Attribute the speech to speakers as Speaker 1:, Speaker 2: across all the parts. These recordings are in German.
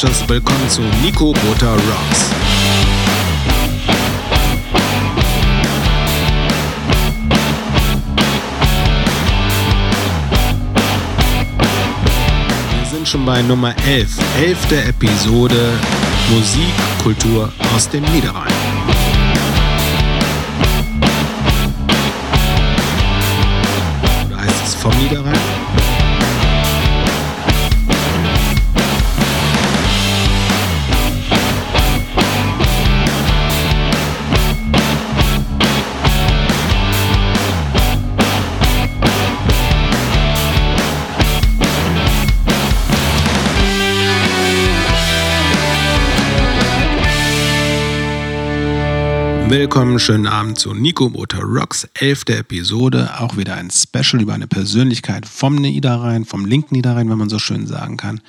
Speaker 1: Noches, willkommen zu Nico Butter Rocks. Wir sind schon bei Nummer 11, elfte Episode Musik, Kultur aus dem Niederrhein. Oder heißt es vom Niederrhein? Willkommen, schönen Abend zu Nico Motor Rocks, elfte Episode. Auch wieder ein Special über eine Persönlichkeit vom Niederrhein, vom linken Niederrhein, wenn man so schön sagen kann.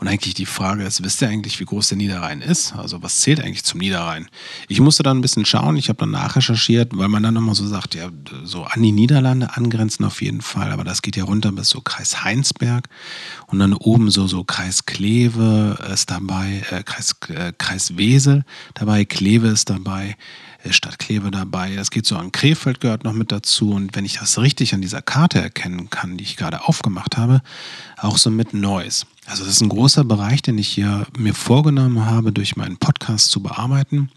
Speaker 1: Und eigentlich die Frage ist, wisst ihr eigentlich, wie groß der Niederrhein ist? Also was zählt eigentlich zum Niederrhein? Ich musste dann ein bisschen schauen, ich habe dann nachrecherchiert, weil man dann immer so sagt, ja, so an die Niederlande angrenzen auf jeden Fall, aber das geht ja runter bis so Kreis Heinsberg und dann oben so, so Kreis Kleve ist dabei, äh, Kreis, äh, Kreis Wesel dabei, Kleve ist dabei. Stadt Kleve dabei. Es geht so an Krefeld gehört noch mit dazu. Und wenn ich das richtig an dieser Karte erkennen kann, die ich gerade aufgemacht habe, auch so mit Neuss. Also das ist ein großer Bereich, den ich hier mir vorgenommen habe, durch meinen Podcast zu bearbeiten.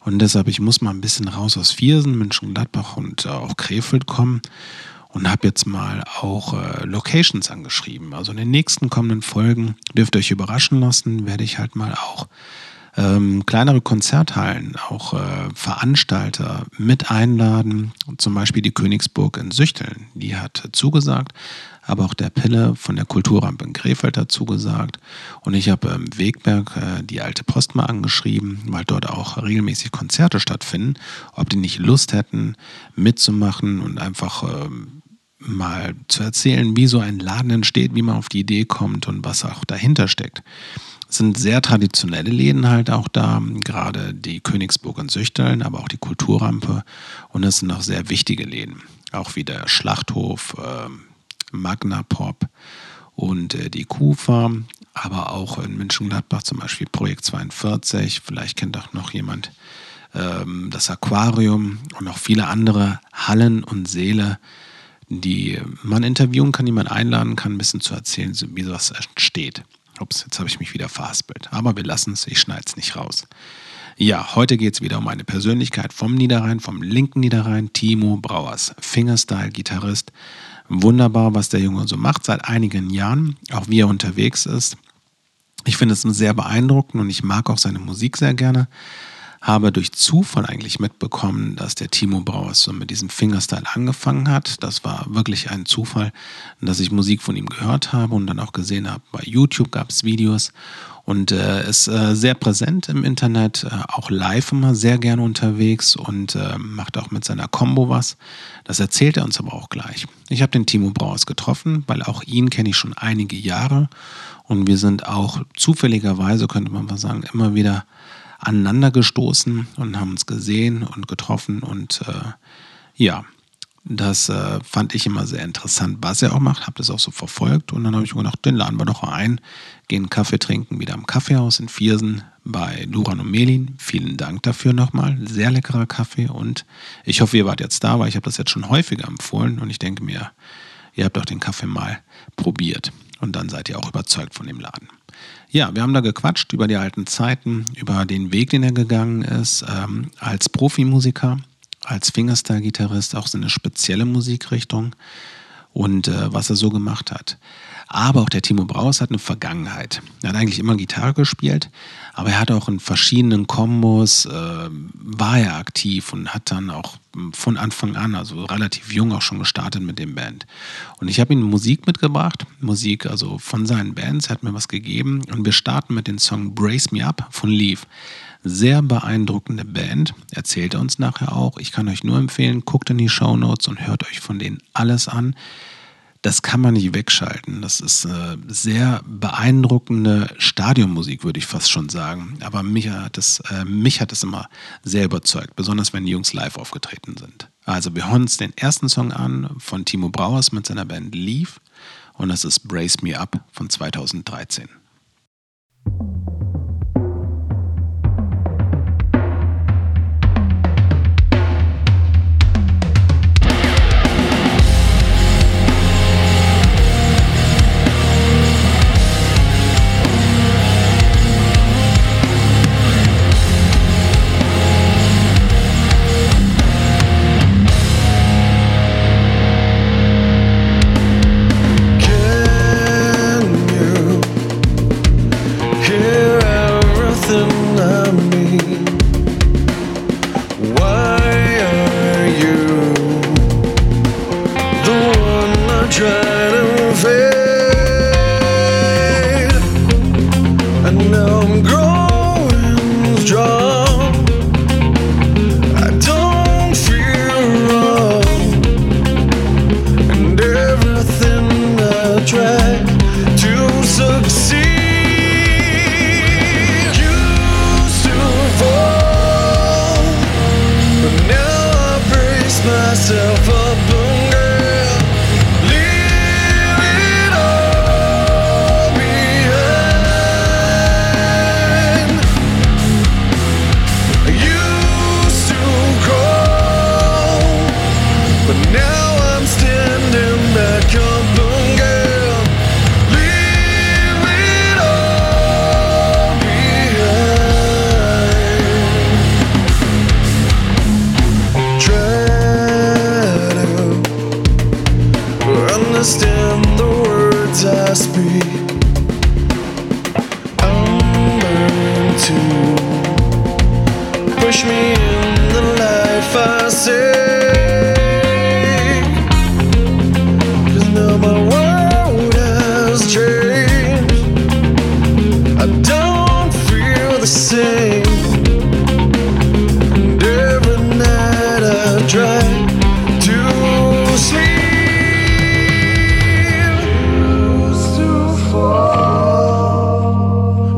Speaker 1: Und deshalb, ich muss mal ein bisschen raus aus Viersen, München-Gladbach und äh, auch Krefeld kommen und habe jetzt mal auch äh, Locations angeschrieben. Also in den nächsten kommenden Folgen dürft ihr euch überraschen lassen, werde ich halt mal auch ähm, kleinere Konzerthallen, auch äh, Veranstalter mit einladen. Zum Beispiel die Königsburg in Süchteln, die hat zugesagt, aber auch der Pille von der Kulturrampe in Krefeld hat zugesagt. Und ich habe im Wegberg äh, die alte Post mal angeschrieben, weil dort auch regelmäßig Konzerte stattfinden, ob die nicht Lust hätten, mitzumachen und einfach ähm, mal zu erzählen, wie so ein Laden entsteht, wie man auf die Idee kommt und was auch dahinter steckt sind sehr traditionelle Läden halt auch da, gerade die Königsburg und Süchteln, aber auch die Kulturrampe. Und es sind auch sehr wichtige Läden, auch wie der Schlachthof, äh, Magna Pop und äh, die Kufa, aber auch in München-Gladbach zum Beispiel Projekt 42. Vielleicht kennt auch noch jemand ähm, das Aquarium und auch viele andere Hallen und Säle, die man interviewen kann, die man einladen kann, ein bisschen zu erzählen, wie sowas entsteht. Ups, jetzt habe ich mich wieder verhaspelt. Aber wir lassen es, ich schneide es nicht raus. Ja, heute geht es wieder um eine Persönlichkeit vom Niederrhein, vom linken Niederrhein, Timo Brauers, Fingerstyle-Gitarrist. Wunderbar, was der Junge so macht seit einigen Jahren, auch wie er unterwegs ist. Ich finde es sehr beeindruckend und ich mag auch seine Musik sehr gerne habe durch Zufall eigentlich mitbekommen, dass der Timo Brauers so mit diesem Fingerstyle angefangen hat. Das war wirklich ein Zufall, dass ich Musik von ihm gehört habe und dann auch gesehen habe, bei YouTube gab es Videos und äh, ist äh, sehr präsent im Internet, äh, auch live immer sehr gerne unterwegs und äh, macht auch mit seiner Combo was. Das erzählt er uns aber auch gleich. Ich habe den Timo Brauers getroffen, weil auch ihn kenne ich schon einige Jahre und wir sind auch zufälligerweise, könnte man mal sagen, immer wieder aneinander gestoßen und haben uns gesehen und getroffen und äh, ja, das äh, fand ich immer sehr interessant, was er auch macht, habe das auch so verfolgt und dann habe ich mir gedacht, den laden wir doch ein, gehen Kaffee trinken, wieder im Kaffeehaus in Viersen bei Duran und Melin. Vielen Dank dafür nochmal, sehr leckerer Kaffee und ich hoffe, ihr wart jetzt da, weil ich habe das jetzt schon häufiger empfohlen und ich denke mir, ihr habt auch den Kaffee mal probiert und dann seid ihr auch überzeugt von dem Laden. Ja, wir haben da gequatscht über die alten Zeiten, über den Weg, den er gegangen ist, ähm, als Profimusiker, als Fingerstyle-Gitarrist, auch so eine spezielle Musikrichtung und äh, was er so gemacht hat. Aber auch der Timo Braus hat eine Vergangenheit. Er hat eigentlich immer Gitarre gespielt, aber er hat auch in verschiedenen Kombos, äh, war er aktiv und hat dann auch von Anfang an, also relativ jung auch schon gestartet mit dem Band. Und ich habe ihm Musik mitgebracht, Musik also von seinen Bands, er hat mir was gegeben und wir starten mit dem Song Brace Me Up von Leaf. Sehr beeindruckende Band, erzählt er uns nachher auch. Ich kann euch nur empfehlen, guckt in die Show Notes und hört euch von denen alles an das kann man nicht wegschalten. Das ist äh, sehr beeindruckende Stadionmusik, würde ich fast schon sagen. Aber mich hat, es, äh, mich hat es immer sehr überzeugt, besonders wenn die Jungs live aufgetreten sind. Also wir hören uns den ersten Song an von Timo Brauers mit seiner Band Leave und das ist Brace Me Up von 2013.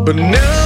Speaker 2: But now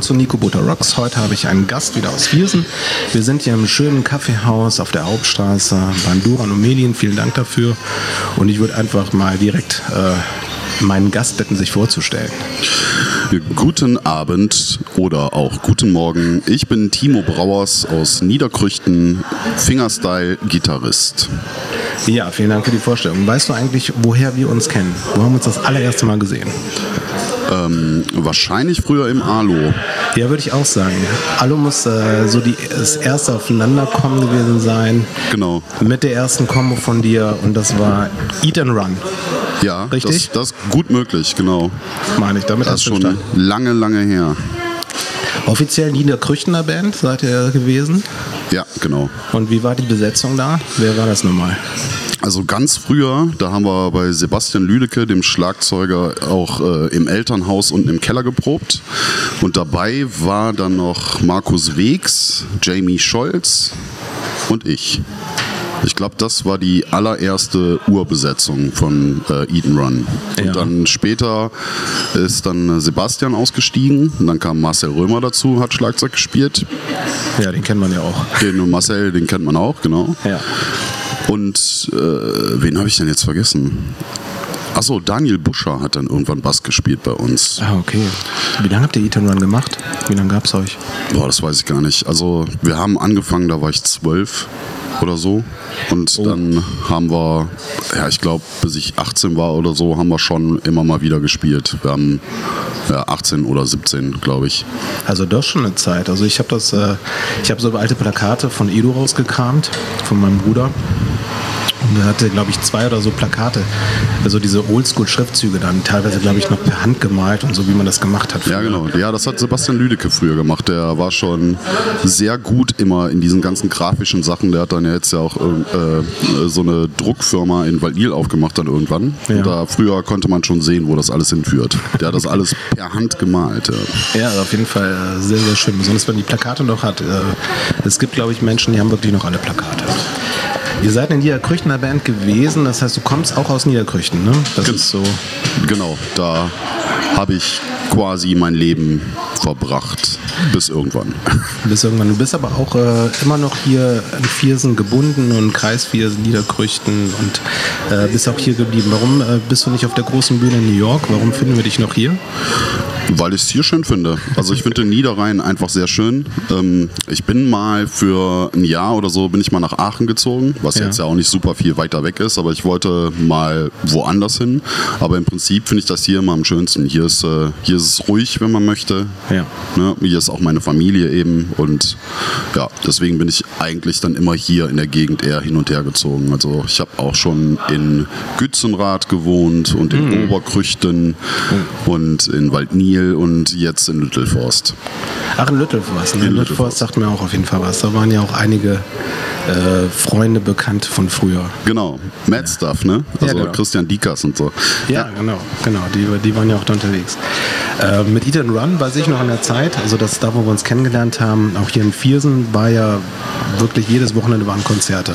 Speaker 1: willkommen zu Nico Butter Rocks. Heute habe ich einen Gast wieder aus Viersen. Wir sind hier im schönen Kaffeehaus auf der Hauptstraße beim Duran und Medien. Vielen Dank dafür. Und ich würde einfach mal direkt äh, meinen Gast bitten, sich vorzustellen.
Speaker 3: Guten Abend oder auch guten Morgen. Ich bin Timo Brauers aus Niederkrüchten, Fingerstyle-Gitarrist.
Speaker 1: Ja, vielen Dank für die Vorstellung. Weißt du eigentlich, woher wir uns kennen? Wo haben wir uns das allererste Mal gesehen?
Speaker 3: Ähm, wahrscheinlich früher im Alu.
Speaker 1: Ja, würde ich auch sagen. Alu muss äh, so die, das erste Aufeinanderkommen gewesen sein.
Speaker 3: Genau.
Speaker 1: Mit der ersten Kombo von dir und das war Eat and Run,
Speaker 3: Ja,
Speaker 1: Richtig?
Speaker 3: Das, ist gut möglich, genau.
Speaker 1: meine ich. Damit
Speaker 3: Das
Speaker 1: hast
Speaker 3: ist
Speaker 1: du
Speaker 3: schon
Speaker 1: gestartet.
Speaker 3: lange, lange her.
Speaker 1: Offiziell Niederkrüchtener Band seid ihr gewesen.
Speaker 3: Ja, genau.
Speaker 1: Und wie war die Besetzung da? Wer war das nochmal?
Speaker 3: Also ganz früher, da haben wir bei Sebastian Lüdecke, dem Schlagzeuger, auch äh, im Elternhaus und im Keller geprobt. Und dabei war dann noch Markus Wegs, Jamie Scholz und ich. Ich glaube, das war die allererste Urbesetzung von äh, Eden Run. Und
Speaker 1: Ja.
Speaker 3: dann später ist dann äh, Sebastian ausgestiegen. Und dann kam Marcel Römer dazu, hat Schlagzeug gespielt.
Speaker 1: Ja, den kennt man ja auch.
Speaker 3: Den Marcel, den kennt man auch, genau.
Speaker 1: Ja.
Speaker 3: Und äh, wen habe ich denn jetzt vergessen? Achso, Daniel Buscher hat dann irgendwann Bass gespielt bei uns.
Speaker 1: Ah, okay. Wie lange habt ihr Eat and Run gemacht? Wie lange gab es euch?
Speaker 3: Boah, das weiß ich gar nicht. Also wir haben angefangen, da war ich zwölf oder so. Und dann haben wir, ja, ich glaube, bis ich 18 war oder so, haben wir schon immer mal wieder gespielt. Wir haben ja, 18 oder 17, glaube ich.
Speaker 1: Also doch schon eine Zeit. Also ich habe das, äh, ich habe so alte Plakate von Edo rausgekramt, von meinem Bruder. Und er hatte, glaube ich, zwei oder so Plakate. Also diese Oldschool-Schriftzüge dann, teilweise, glaube ich, noch per Hand gemalt und so, wie man das gemacht hat.
Speaker 3: Ja,
Speaker 1: früher.
Speaker 3: genau. Ja, das hat Sebastian Lüdecke früher gemacht. Der war schon sehr gut immer in diesen ganzen grafischen Sachen. Der hat dann ja jetzt ja auch äh, so eine Druckfirma in Waldil aufgemacht dann irgendwann.
Speaker 1: Ja.
Speaker 3: Und da früher konnte man schon sehen, wo das alles hinführt. Der hat das alles per Hand gemalt. Ja.
Speaker 1: Ja, also auf jeden Fall äh, sehr, sehr schön. Besonders wenn die Plakate noch hat. Äh, Es gibt, glaube ich, Menschen, die haben wirklich noch alle Plakate. Ihr seid eine Niederkrüchtener Band gewesen, das heißt, du kommst auch aus Niederkrüchten, ne? Das
Speaker 3: Gen-
Speaker 1: ist so.
Speaker 3: Genau, da habe ich quasi mein Leben verbracht. Bis irgendwann.
Speaker 1: Bis irgendwann. Du bist aber auch äh, immer noch hier in Viersen gebunden und Kreis Viersen, Niederkrüchten und äh, bist auch hier geblieben. Warum äh, bist du nicht auf der großen Bühne in New York? Warum finden wir dich noch hier?
Speaker 3: Weil ich es hier schön finde. Also ich finde den Niederrhein einfach sehr schön. Ähm, ich bin mal für ein Jahr oder so bin ich mal nach Aachen gezogen, was
Speaker 1: Ja.
Speaker 3: jetzt ja auch nicht super viel weiter weg ist, aber ich wollte mal woanders hin. Aber im Prinzip finde ich das hier immer am schönsten. Hier ist, äh, hier ist es ruhig, wenn man möchte.
Speaker 1: Ja.
Speaker 3: Ne? Hier ist auch meine Familie eben und ja, deswegen bin ich eigentlich dann immer hier in der Gegend eher hin und her gezogen. Also ich habe auch schon in Gützenrath gewohnt und in Oberkrüchten und in Waldnil und jetzt in Lüttelforst.
Speaker 1: Ach, in Lüttelforst. Ne?
Speaker 3: In
Speaker 1: Lüttelforst sagt mir auch auf jeden Fall was. Da waren ja auch einige äh, Freunde bekannt von früher.
Speaker 3: Genau, Mad Stuff, ne? Also
Speaker 1: genau.
Speaker 3: Christian Diekers und so.
Speaker 1: Ja, genau, genau. Die, die waren ja auch da unterwegs. Äh, mit Eat and Run weiß ich noch in der Zeit, also das da, wo wir uns kennengelernt haben, auch hier in Viersen, war ja wirklich jedes Wochenende waren Konzerte.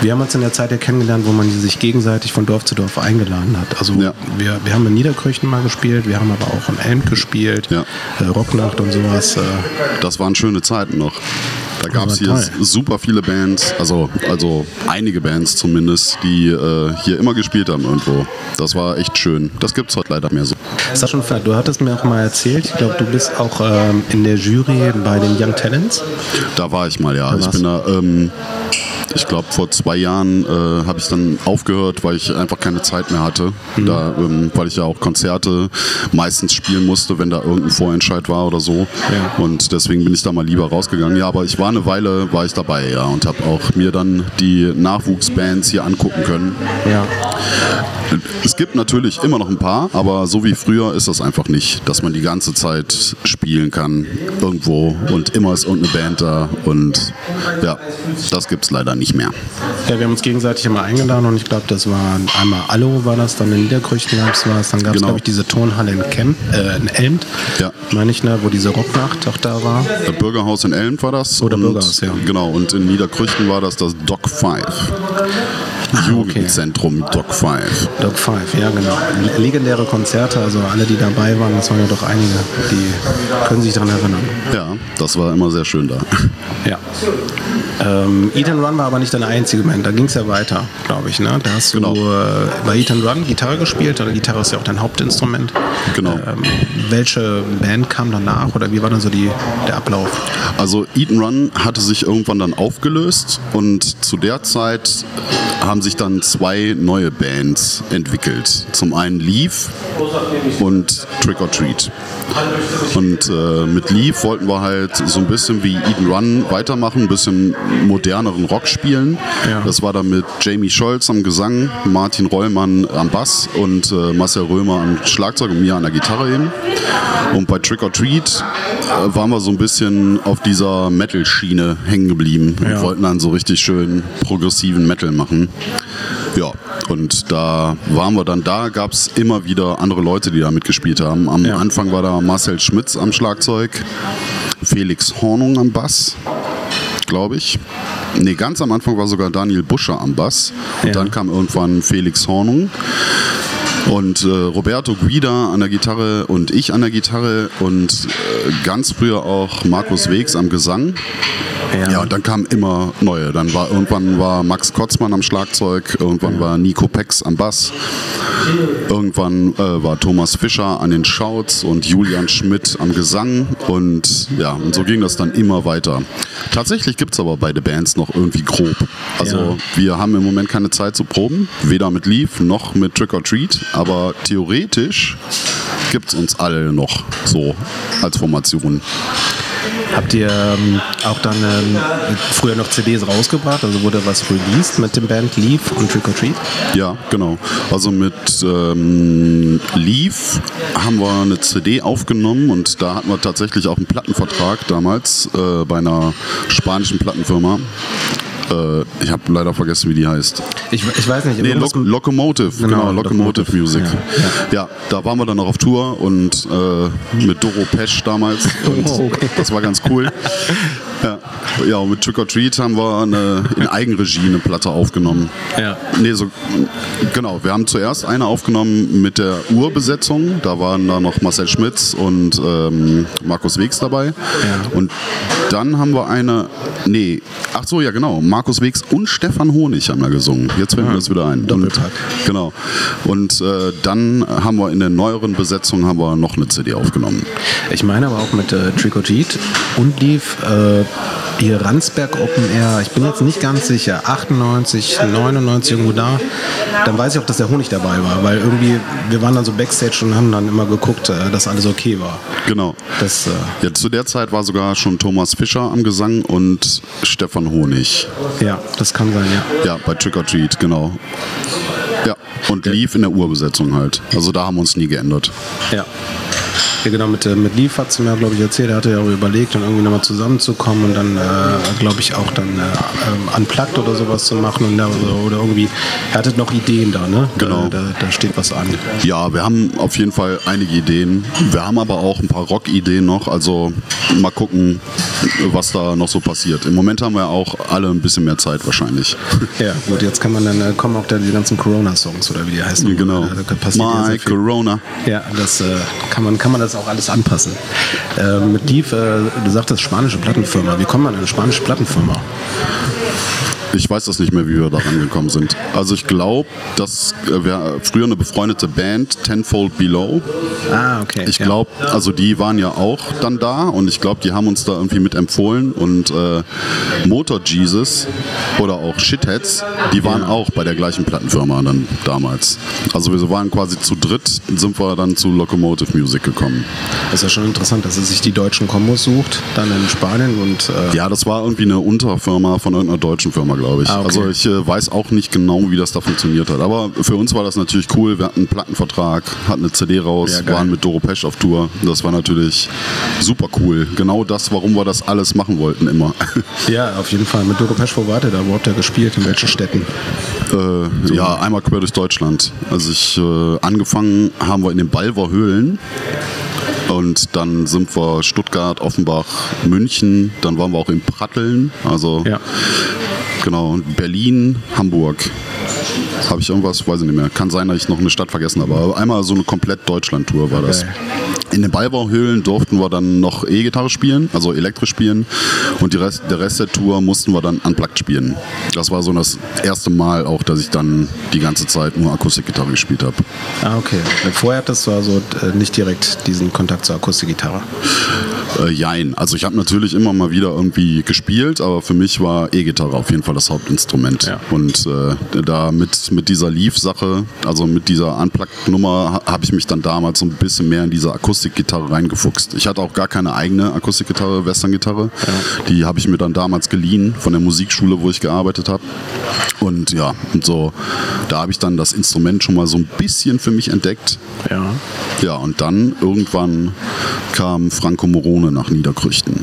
Speaker 1: Wir haben uns in der Zeit ja kennengelernt, wo man sich gegenseitig von Dorf zu Dorf eingeladen hat. Also
Speaker 3: Ja.
Speaker 1: wir, wir haben in Niederkirchen mal gespielt, wir haben aber auch in Elm gespielt,
Speaker 3: Ja.
Speaker 1: äh, Rocknacht und sowas. Äh,
Speaker 3: Das waren schöne Zeiten noch. Da gab es hier super viele Bands, also, also einige Bands zumindest, die äh, hier immer gespielt haben irgendwo. Das war echt schön. Das gibt es heute leider mehr so.
Speaker 1: Schon, du hattest mir auch mal erzählt, ich glaube, du bist auch ähm, in der Jury bei den Young Talents.
Speaker 3: Da war ich mal, ja. Ich bin da, ähm, ich glaube, vor zwei Jahren äh, habe ich dann aufgehört, weil ich einfach keine Zeit mehr hatte.
Speaker 1: Mhm.
Speaker 3: Da, ähm, weil ich ja auch Konzerte meistens spielen musste, wenn da irgendein Vorentscheid war oder so.
Speaker 1: Ja.
Speaker 3: Und deswegen bin ich da mal lieber rausgegangen. Ja, aber ich war eine Weile, war ich dabei, ja, und habe auch mir dann die Nachwuchsbands hier angucken können.
Speaker 1: Ja.
Speaker 3: Es gibt natürlich immer noch ein paar, aber so wie früher ist das einfach nicht, dass man die ganze Zeit spielen kann irgendwo und immer ist irgendeine Band da und ja, das gibt es leider nicht mehr.
Speaker 1: Ja, wir haben uns gegenseitig immer eingeladen und ich glaube, das war einmal Allo war das, dann in Niederkrüchten gab es was, dann gab es,
Speaker 3: Genau.
Speaker 1: glaube ich, diese Turnhalle in Kemp, äh, in Elmt,
Speaker 3: Ja.
Speaker 1: meine ich, ne, wo diese Rocknacht auch da war.
Speaker 3: Das Bürgerhaus in Elm war das.
Speaker 1: Oder
Speaker 3: und,
Speaker 1: Bürgerhaus, ja.
Speaker 3: Genau, und in Niederkrüchten war das das Doc 5. Jugendzentrum Doc 5.
Speaker 1: Dog Five, ja genau. Legendäre Konzerte, also alle, die dabei waren, das waren ja doch einige, die können sich daran erinnern.
Speaker 3: Ja, das war immer sehr schön da.
Speaker 1: Ja. Ähm, and Run war aber nicht deine einzige Band, da ging es ja weiter, glaube ich. Ne? Da hast
Speaker 3: Genau.
Speaker 1: du äh, bei Eat and Run Gitarre gespielt, oder Gitarre ist ja auch dein Hauptinstrument.
Speaker 3: Genau.
Speaker 1: Ähm, welche Band kam danach oder wie war dann so die, der Ablauf?
Speaker 3: Also Eat and Run hatte sich irgendwann dann aufgelöst und zu der Zeit haben sich dann zwei neue Bands entwickelt. Zum einen Leaf und Trick or Treat. Und äh, mit Leaf wollten wir halt so ein bisschen wie Eat and Run weitermachen, ein bisschen moderneren Rock spielen.
Speaker 1: Ja.
Speaker 3: Das war dann mit Jamie Scholz am Gesang, Martin Rollmann am Bass und äh, Marcel Römer am Schlagzeug und mir an der Gitarre eben. Und bei Trick or Treat äh, waren wir so ein bisschen auf dieser Metal-Schiene hängen geblieben
Speaker 1: Ja.
Speaker 3: und wollten dann so richtig schön progressiven Metal machen. Ja, und da waren wir dann da, gab es immer wieder andere Leute, die da mitgespielt haben. Am
Speaker 1: Ja.
Speaker 3: Anfang war da Marcel Schmitz am Schlagzeug, Felix Hornung am Bass, glaube ich. Nee, ganz am Anfang war sogar Daniel Buscher am Bass. Und
Speaker 1: Ja.
Speaker 3: dann kam irgendwann Felix Hornung. Und äh, Roberto Guida an der Gitarre und ich an der Gitarre und äh, ganz früher auch Markus Wegs am Gesang. Ja, und dann kamen immer neue. Dann war irgendwann war Max Kotzmann am Schlagzeug, irgendwann war Nico Pex am Bass, irgendwann äh, war Thomas Fischer an den Shouts und Julian Schmidt am Gesang und ja, und so ging das dann immer weiter. Tatsächlich gibt es aber beide Bands noch irgendwie grob. Also
Speaker 1: Ja.
Speaker 3: wir haben im Moment keine Zeit zu proben, weder mit Leaf noch mit Trick or Treat, aber theoretisch gibt es uns alle noch so als Formation.
Speaker 1: Habt ihr ähm, auch dann ähm, früher noch CDs rausgebracht? Also wurde was released mit dem Band Leaf und Trick or Treat?
Speaker 3: Ja, genau. Also mit ähm, Leaf haben wir eine CD aufgenommen und da hatten wir tatsächlich auch einen Plattenvertrag damals äh, bei einer spanischen Plattenfirma. Äh, ich habe leider vergessen, wie die heißt.
Speaker 1: Ich, ich weiß nicht.
Speaker 3: Nee,
Speaker 1: irgendwas
Speaker 3: Lo Locomotive, genau,
Speaker 1: Genau,
Speaker 3: Locomotive,
Speaker 1: Locomotive,
Speaker 3: Music.
Speaker 1: ja,
Speaker 3: Ja, da waren wir dann noch auf Tour und äh, mit Doro Pesch damals.
Speaker 1: Oh, okay.
Speaker 3: Das war ganz cool. Ja, ja und mit Trick or Treat haben wir eine, in Eigenregie eine Platte aufgenommen.
Speaker 1: Ja.
Speaker 3: Nee, so, genau. Wir haben zuerst eine aufgenommen mit der Urbesetzung. Da waren da noch Marcel Schmitz und ähm, Markus Wegs dabei. Und dann haben wir eine, nee, ach so, ja genau, Markus Wegs und Stefan Honig haben da gesungen. Jetzt fällt mir das wieder ein. Und,
Speaker 1: Doppelpack.
Speaker 3: genau. Und äh, dann haben wir in der neueren Besetzung haben wir noch eine CD aufgenommen.
Speaker 1: Ich meine aber auch mit äh, Treat und lief äh, hier Ransberg Open Air. Ich bin jetzt nicht ganz sicher. 98, 99 irgendwo da. Dann weiß ich auch, dass der Honig dabei war, weil irgendwie wir waren dann so backstage und haben dann immer geguckt, äh, dass alles okay war.
Speaker 3: Genau.
Speaker 1: Das, äh,
Speaker 3: Ja, zu der Zeit war sogar schon Thomas Fischer am Gesang und Stefan Honig.
Speaker 1: Ja, das kann sein, ja.
Speaker 3: Ja, bei Trick or Treat, genau. Ja, und lief in der Urbesetzung halt. Also da haben wir uns nie geändert.
Speaker 1: Ja. Ja, genau, mit, äh, mit Leaf hat mir, glaube ich, erzählt, er hatte ja auch überlegt, dann irgendwie nochmal zusammenzukommen und dann, äh, glaube ich, auch dann äh, ähm, unplugged oder sowas zu machen und oder, oder irgendwie, er hatte noch Ideen da, ne?
Speaker 3: Genau.
Speaker 1: Da, da, da steht was an.
Speaker 3: Ja, wir haben auf jeden Fall einige Ideen. Wir haben aber auch ein paar Rock-Ideen noch. Also mal gucken, was da noch so passiert. Im Moment haben wir auch alle ein bisschen mehr Zeit wahrscheinlich.
Speaker 1: Ja, gut, jetzt kann man dann, äh, kommen auch dann die ganzen Corona-Songs oder wie die heißen.
Speaker 3: genau.
Speaker 1: Da, da
Speaker 3: My. Corona.
Speaker 1: Ja, das äh, kann, man, kann man das auch alles anpassen. Äh, mit Leaf, äh, du sagtest spanische Plattenfirma. Wie kommt man an eine spanische Plattenfirma?
Speaker 3: Ich weiß das nicht mehr, wie wir da rangekommen sind. Also ich glaube, dass äh, wir früher eine befreundete Band, Tenfold Below,
Speaker 1: Ah, okay.
Speaker 3: Ich
Speaker 1: ja.
Speaker 3: glaube, also die waren ja auch dann da und ich glaube, die haben uns da irgendwie mit empfohlen und äh, Motor Jesus oder auch Shitheads, die waren auch bei der gleichen Plattenfirma dann damals. Also wir waren quasi zu dritt, sind wir dann zu Locomotive Music gekommen.
Speaker 1: Das ist ja schon interessant, dass er sich die deutschen Kombos sucht, dann in Spanien und äh,
Speaker 3: Ja, das war irgendwie eine Unterfirma von irgendeiner deutschen Firma, glaube ich.
Speaker 1: Ah, okay.
Speaker 3: Also ich äh, weiß auch nicht genau, wie das da funktioniert hat. Aber für uns war das natürlich cool. Wir hatten einen Plattenvertrag, hatten eine CD raus,
Speaker 1: Ja,
Speaker 3: waren mit Doro Pesch auf Tour. Das war natürlich super cool. Genau das, warum wir das alles machen wollten immer.
Speaker 1: ja, auf jeden Fall. Mit Doro Pesch, wo war der da? Wo habt ihr gespielt? In welchen Städten?
Speaker 3: Äh, ja, einmal quer durch Deutschland. Also ich äh, angefangen haben wir in den Balver Höhlen. Und dann sind wir Stuttgart, Offenbach, München, dann waren wir auch in Pratteln, also
Speaker 1: Ja.
Speaker 3: Genau, Berlin, Hamburg. Habe ich irgendwas? Weiß ich nicht mehr. Kann sein, dass ich noch eine Stadt vergessen habe. Aber einmal so eine komplett Deutschland-Tour war das.
Speaker 1: Okay.
Speaker 3: In den Ballbauhöhlen durften wir dann noch E-Gitarre spielen, also elektrisch spielen. Und Rest, der Rest der Tour mussten wir dann unplugged spielen. Das war so das erste Mal auch, dass ich dann die ganze Zeit nur Akustikgitarre gespielt habe.
Speaker 1: Ah, okay. Vorher hattest du also äh, nicht direkt diesen Kontakt zur Akustikgitarre.
Speaker 3: Äh, jein. Also ich habe natürlich immer mal wieder irgendwie gespielt, aber für mich war E-Gitarre auf jeden Fall das Hauptinstrument.
Speaker 1: Ja.
Speaker 3: Und äh, da mit, mit dieser Leaf-Sache, also mit dieser Unplugged-Nummer, ha- habe ich mich dann damals so ein bisschen mehr in diese Akustikgitarre reingefuchst. Ich hatte auch gar keine eigene Akustikgitarre, Western-Gitarre. Die habe ich mir dann damals geliehen von der Musikschule, wo ich gearbeitet habe. Und ja, und so, da habe ich dann das Instrument schon mal so ein bisschen für mich entdeckt.
Speaker 1: Ja.
Speaker 3: Ja, und dann irgendwann kam Franco Morone nach Niederkrüchten.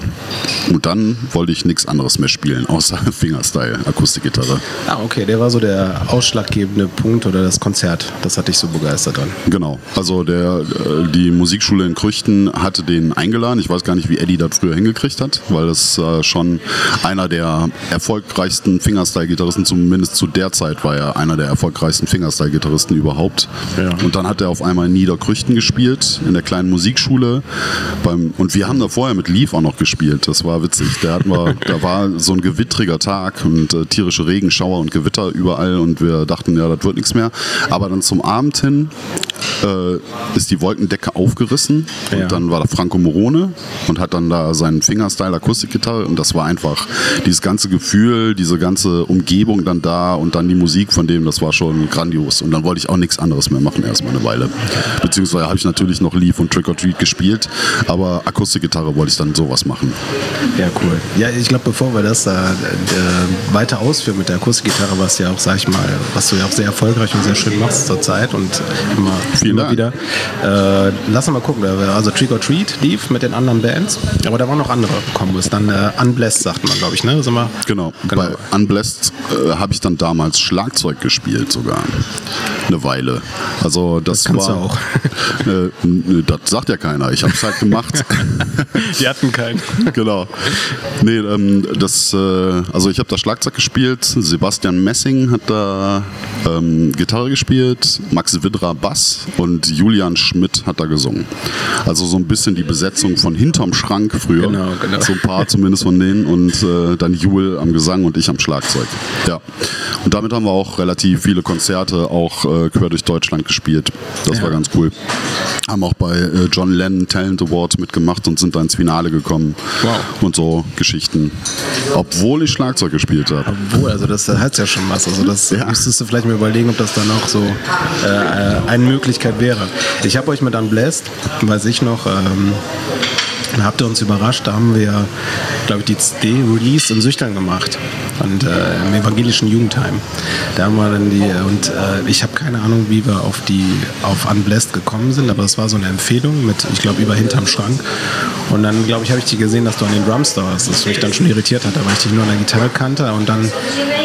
Speaker 3: Und dann wollte ich nichts anderes mehr spielen, außer Fingerstyle, Akustikgitarre.
Speaker 1: Ah, okay. Der war so der ausschlaggebende Punkt oder das Konzert. Das hat dich so begeistert dann.
Speaker 3: Genau. Also der, äh, die Musikschule in Krüchten hatte den eingeladen. Ich weiß gar nicht, wie Eddie das früher hingekriegt hat, weil das äh, schon einer der erfolgreichsten Fingerstyle-Gitarristen, zumindest zu der Zeit war er einer der erfolgreichsten Fingerstyle-Gitarristen überhaupt.
Speaker 1: Ja.
Speaker 3: Und dann hat er auf einmal in Niederkrüchten gespielt, in der kleinen Musikschule. Beim, und wir haben da vorher mit Leaf auch noch gespielt. Das war witzig. Da, hatten wir, da war so ein gewittriger Tag und äh, tierische Regenschauer und Gewitter überall und wir dachten, ja, das wird nichts mehr. Aber dann zum Abend hin äh, ist die Wolkendecke aufgerissen
Speaker 1: Ja.
Speaker 3: und dann war da Franco Morone und hat dann da seinen Fingerstyle Akustikgitarre und das war einfach dieses ganze Gefühl, diese ganze Umgebung dann da und dann die Musik von dem, das war schon grandios und dann wollte ich auch nichts anderes mehr machen erstmal eine Weile. Beziehungsweise habe ich natürlich noch Leaf und Trick or Treat gespielt, aber Akustikgitarre wollte ich dann sowas machen.
Speaker 1: Ja, cool. Ja, ich glaube, bevor wir das äh, weiter ausführen mit der Akustikgitarre, was ja auch, sag ich mal, was du ja auch sehr erfolgreich und sehr schön machst zurzeit und immer,
Speaker 3: Vielen
Speaker 1: immer
Speaker 3: Dank.
Speaker 1: wieder, Äh, lass uns mal gucken. Also Trick or Treat lief mit den anderen Bands, aber da waren noch andere Kombos. Dann äh, Unblessed sagt man, glaube ich, ne? Sag mal,
Speaker 3: Genau.
Speaker 1: Genau.
Speaker 3: Bei Unblessed äh, habe ich dann damals Schlagzeug gespielt sogar. Eine Weile. Also das,
Speaker 1: Das kannst
Speaker 3: war.
Speaker 1: du auch.
Speaker 3: äh, das sagt ja keiner. Ich habe es halt gemacht.
Speaker 1: Die hatten keinen.
Speaker 3: genau. Nee, ähm, das, äh, also ich habe da Schlagzeug gespielt, Sebastian Messing hat da ähm, Gitarre gespielt, Max Widra Bass und Julian Schmidt hat da gesungen. Also so ein bisschen die Besetzung von hinterm Schrank früher.
Speaker 1: Genau, genau.
Speaker 3: So ein paar zumindest von denen und äh, dann Jul am Gesang und ich am Schlagzeug. Ja. Und damit haben wir auch relativ viele Konzerte auch äh, quer durch Deutschland gespielt. Das
Speaker 1: Ja.
Speaker 3: war ganz cool. Haben auch bei äh, John Lennon Talent Award mitgemacht und sind da ins Finale gekommen.
Speaker 1: Wow.
Speaker 3: Und so Geschichten. Obwohl ich Schlagzeug gespielt habe.
Speaker 1: Obwohl, also das heißt ja schon was. Also das
Speaker 3: Ja.
Speaker 1: müsstest du vielleicht mal überlegen, ob das dann auch so äh, eine Möglichkeit wäre. Ich habe euch mit Unblessed, weiß ich noch, ähm, habt ihr uns überrascht, da haben wir, glaube ich, die CD-Release in Süchtern gemacht. Und äh, im evangelischen Jugendheim. Da haben wir dann die, und äh, ich habe keine Ahnung, wie wir auf die, auf Unblessed gekommen sind, aber das war so eine Empfehlung mit, ich glaube, über hinterm Schrank. Und dann, glaube ich, habe ich die gesehen, dass du an den Drums da warst, das mich dann schon irritiert hat, weil ich dich nur an der Gitarre kannte. Und dann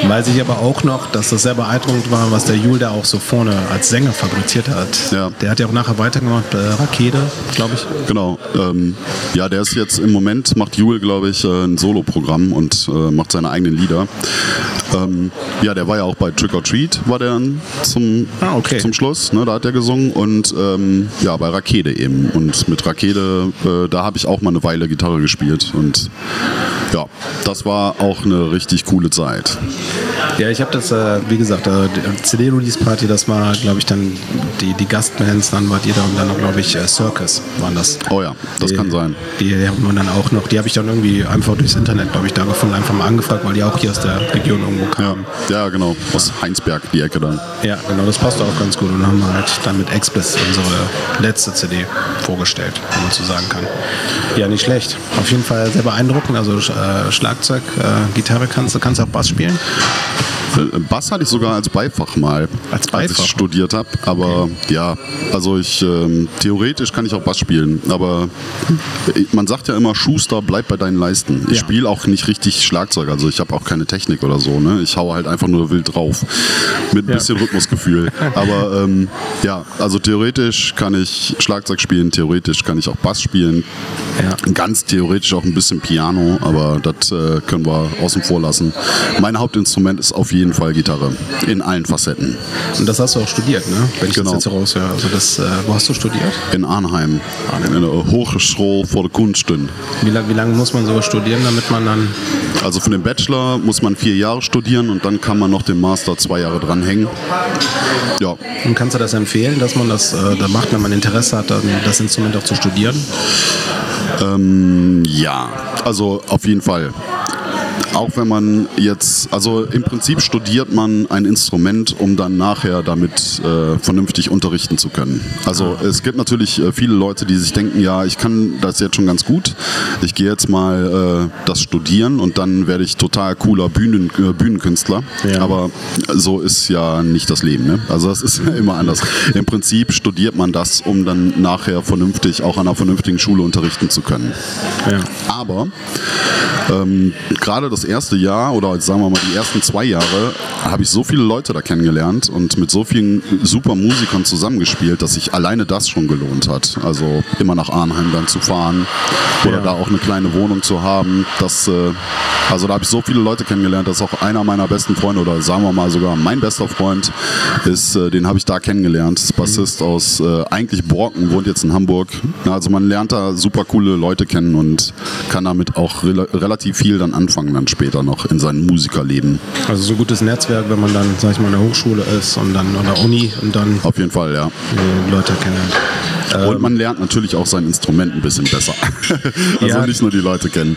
Speaker 1: weiß ich aber auch noch, dass das sehr beeindruckend war, was der Jul da auch so vorne als Sänger fabriziert hat.
Speaker 3: Ja.
Speaker 1: Der hat ja auch nachher weitergemacht, äh, Rakete, glaube ich.
Speaker 3: Genau. Ähm, ja, der ist jetzt im Moment, macht Jule, glaube ich, äh, ein Soloprogramm und äh, macht seine eigenen Lieder. Ähm, ja, der war ja auch bei Trick or Treat, war der dann zum,
Speaker 1: Ah, okay.
Speaker 3: zum Schluss, ne, da hat er gesungen und ähm, ja, bei Rakete eben. Und mit Rakete, äh, da habe ich auch mal eine Weile Gitarre gespielt und ja, das war auch eine richtig coole Zeit.
Speaker 1: Ja, ich habe das, äh, wie gesagt, äh, die CD-Release-Party, das war, glaube ich, dann die, die Gastbands, dann wart ihr da und dann noch, glaube ich, äh, Circus waren das.
Speaker 3: Oh ja, das
Speaker 1: die,
Speaker 3: kann sein.
Speaker 1: Die, die haben wir dann auch noch, die habe ich dann irgendwie einfach durchs Internet, glaube ich, da gefunden, einfach mal angefragt, weil die auch hier aus der Region irgendwo
Speaker 3: Ja,
Speaker 1: kamen.
Speaker 3: ja, genau, aus Heinsberg, die Ecke dann.
Speaker 1: Ja, genau, das passt auch ganz gut. Und haben halt dann mit Express unsere letzte CD vorgestellt, wenn man so sagen kann. Ja, nicht schlecht. Auf jeden Fall sehr beeindruckend. Also äh, Schlagzeug, äh, Gitarre kannst du, kannst du auch Bass spielen.
Speaker 3: Äh, Bass hatte ich sogar als Beifach mal,
Speaker 1: Als Beifach?
Speaker 3: ich studiert habe. Aber ja, also ich ähm, theoretisch kann ich auch Bass spielen. Aber äh, man sagt ja immer, Schuster, bleib bei deinen Leisten. Ich
Speaker 1: Ja.
Speaker 3: spiele auch nicht richtig Schlagzeug, also ich habe auch keine Technik oder so. Ne? Ich hau halt einfach nur wild drauf mit ein
Speaker 1: Ja.
Speaker 3: bisschen Rhythmusgefühl. Aber ähm, ja, also theoretisch kann ich Schlagzeug spielen, theoretisch kann ich auch Bass spielen.
Speaker 1: Ja.
Speaker 3: Ganz theoretisch auch ein bisschen Piano, aber das äh, können wir außen vor lassen. Mein Hauptinstrument ist auf jeden Fall Gitarre. In allen Facetten.
Speaker 1: Und das hast du auch studiert, ne? Wenn ich
Speaker 3: Genau.
Speaker 1: das jetzt raushöre. Also das, äh, wo hast du studiert?
Speaker 3: In Arnheim. In der Hochschule für Kunsten.
Speaker 1: Wie lange wie lang muss man sowas studieren, damit man dann.
Speaker 3: Also für den Bachelor muss man vier Jahre studieren und dann kann man noch den Master zwei Jahre dranhängen. Ja,
Speaker 1: Und kannst du das empfehlen, dass man das äh, da macht, wenn man Interesse hat, dann das Instrument auch zu studieren?
Speaker 3: Ähm, ja, also auf jeden Fall. Auch wenn man jetzt, also im Prinzip studiert man ein Instrument, um dann nachher damit äh, vernünftig unterrichten zu können. Also es gibt natürlich äh, viele Leute, die sich denken, ja, ich kann das jetzt schon ganz gut. Ich gehe jetzt mal äh, das studieren und dann werde ich total cooler Bühnen, äh, Bühnenkünstler.
Speaker 1: Ja.
Speaker 3: Aber so ist ja nicht das Leben. Ne? Also das ist immer anders. Im Prinzip studiert man das, um dann nachher vernünftig auch an einer vernünftigen Schule unterrichten zu können.
Speaker 1: Ja.
Speaker 3: Aber ähm, gerade das erste Jahr oder sagen wir mal die ersten zwei Jahre habe ich so viele Leute da kennengelernt und mit so vielen super Musikern zusammengespielt, dass sich alleine das schon gelohnt hat. Also immer nach Arnheim dann zu fahren oder
Speaker 1: Ja.
Speaker 3: da auch eine kleine Wohnung zu haben. Das, äh, also da habe ich so viele Leute kennengelernt, dass auch einer meiner besten Freunde oder sagen wir mal sogar mein bester Freund ist, äh, den habe ich da kennengelernt. Ist Bassist aus äh, eigentlich Borken, wohnt jetzt in Hamburg. Also man lernt da super coole Leute kennen und kann damit auch rela relativ viel dann anfangen dann später noch in seinem Musikerleben.
Speaker 1: Also so gutes Netzwerk, wenn man dann, sag ich mal, in der Hochschule ist und dann an der Uni und dann
Speaker 3: Auf jeden Fall, ja.
Speaker 1: Leute kennenlernt.
Speaker 3: Und man lernt natürlich auch sein Instrument ein bisschen besser. also
Speaker 1: Ja.
Speaker 3: nicht nur die Leute kennen.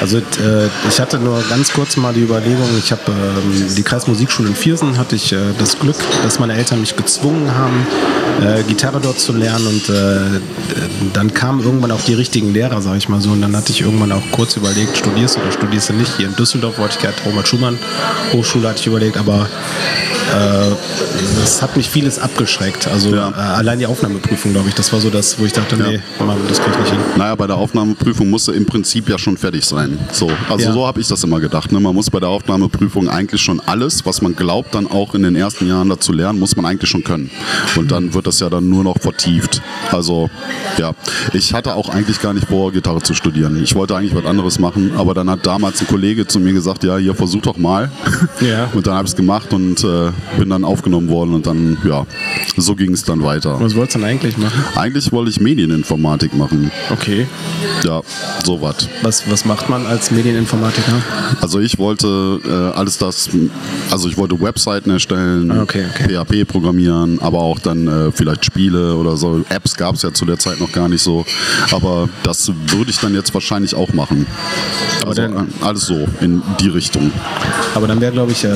Speaker 1: Also äh, ich hatte nur ganz kurz mal die Überlegung, ich habe ähm, die Kreismusikschule in Viersen, hatte ich äh, das Glück, dass meine Eltern mich gezwungen haben, äh, Gitarre dort zu lernen und äh, dann kamen irgendwann auch die richtigen Lehrer, sag ich mal so, und dann hatte ich irgendwann auch kurz überlegt, studierst du oder studierst du nicht. Hier in Düsseldorf wollte ich gerne Robert Schumann Hochschule hatte ich überlegt, aber äh, es hat mich vieles abgeschreckt. Also
Speaker 3: Ja.
Speaker 1: äh, allein die Aufnahmeprüfung, glaube ich, ich. Das war so das, wo ich dachte,
Speaker 3: Ja.
Speaker 1: nee, Mann, das krieg ich nicht hin.
Speaker 3: Naja, bei der Aufnahmeprüfung musste im Prinzip ja schon fertig sein. So, also
Speaker 1: Ja.
Speaker 3: so habe ich das immer gedacht. Ne? Man muss bei der Aufnahmeprüfung eigentlich schon alles, was man glaubt, dann auch in den ersten Jahren dazu lernen, muss man eigentlich schon können. Und dann wird das ja dann nur noch vertieft. Also ja, ich hatte auch eigentlich gar nicht vor, Gitarre zu studieren. Ich wollte eigentlich was anderes machen, aber dann hat damals ein Kollege zu mir gesagt, ja, hier versuch doch mal.
Speaker 1: Ja.
Speaker 3: Und dann habe ich es gemacht und äh, bin dann aufgenommen worden und dann, ja, so ging es dann weiter.
Speaker 1: Was wolltest du denn eigentlich machen?
Speaker 3: Eigentlich wollte ich Medieninformatik machen.
Speaker 1: Okay.
Speaker 3: Ja, so was.
Speaker 1: Was, macht man als Medieninformatiker?
Speaker 3: Also ich wollte äh, alles das, also ich wollte Webseiten erstellen,
Speaker 1: Ah, okay, okay.
Speaker 3: PHP programmieren, aber auch dann äh, vielleicht Spiele oder so. Apps gab es ja zu der Zeit noch gar nicht so. Aber das würde ich dann jetzt wahrscheinlich auch machen.
Speaker 1: Aber
Speaker 3: also,
Speaker 1: dann-
Speaker 3: äh, alles so in die Richtung.
Speaker 1: Aber dann wäre, glaube ich, äh,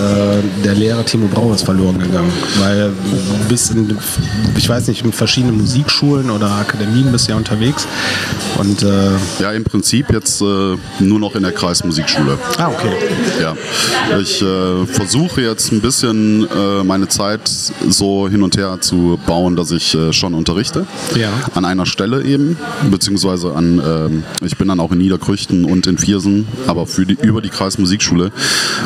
Speaker 1: der Lehrer Timo Brauers verloren gegangen. Weil du bist in, ich weiß nicht, in verschiedenen Musikschulen oder Akademien bist du ja unterwegs. Und, äh,
Speaker 3: Ja, im Prinzip jetzt äh, nur noch in der Kreismusikschule.
Speaker 1: ah, okay.
Speaker 3: Ja, ich äh, versuche jetzt ein bisschen äh, meine Zeit so hin und her zu bauen, dass ich äh, schon unterrichte.
Speaker 1: Ja.
Speaker 3: An einer Stelle eben, beziehungsweise an, ähm, ich bin dann auch in Niederkrüchten und in Viersen, aber für die, über die Kreismusikschule.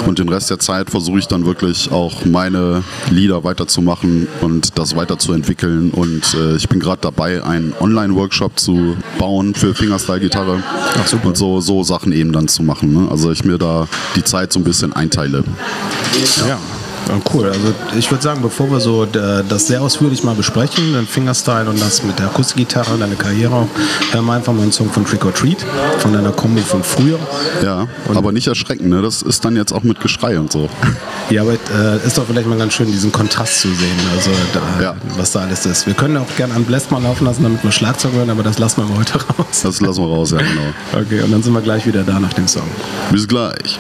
Speaker 3: Und den Rest der Zeit versuche ich dann wirklich auch meine Lieder weiterzumachen und das weiterzuentwickeln. Und äh, ich bin gerade dabei, einen Online-Workshop zu bauen für Fingerstyle-Gitarre.
Speaker 1: Ach, super.
Speaker 3: Und so, so Sachen eben dann zu machen. Ne? Also ich mir da die Zeit so ein bisschen einteile.
Speaker 1: Ja. ja, Cool, also ich würde sagen, bevor wir so äh, das sehr ausführlich mal besprechen, den Fingerstyle und das mit der Akustikgitarre, deine Karriere auch, hören wir einfach mal einen Song von Trick or Treat, von deiner Kombo von früher.
Speaker 3: Ja, aber nicht erschrecken, ne? das ist dann jetzt auch mit Geschrei und so.
Speaker 1: Ja, aber äh, ist doch vielleicht mal ganz schön, diesen Kontrast zu sehen, also da,
Speaker 3: Ja.
Speaker 1: was da alles ist. Wir können auch gerne an Blast mal laufen lassen, damit wir Schlagzeug hören, aber das lassen wir mal heute raus.
Speaker 3: Das lassen wir raus, ja genau.
Speaker 1: Okay, und dann sind wir gleich wieder da nach dem Song.
Speaker 3: Bis gleich.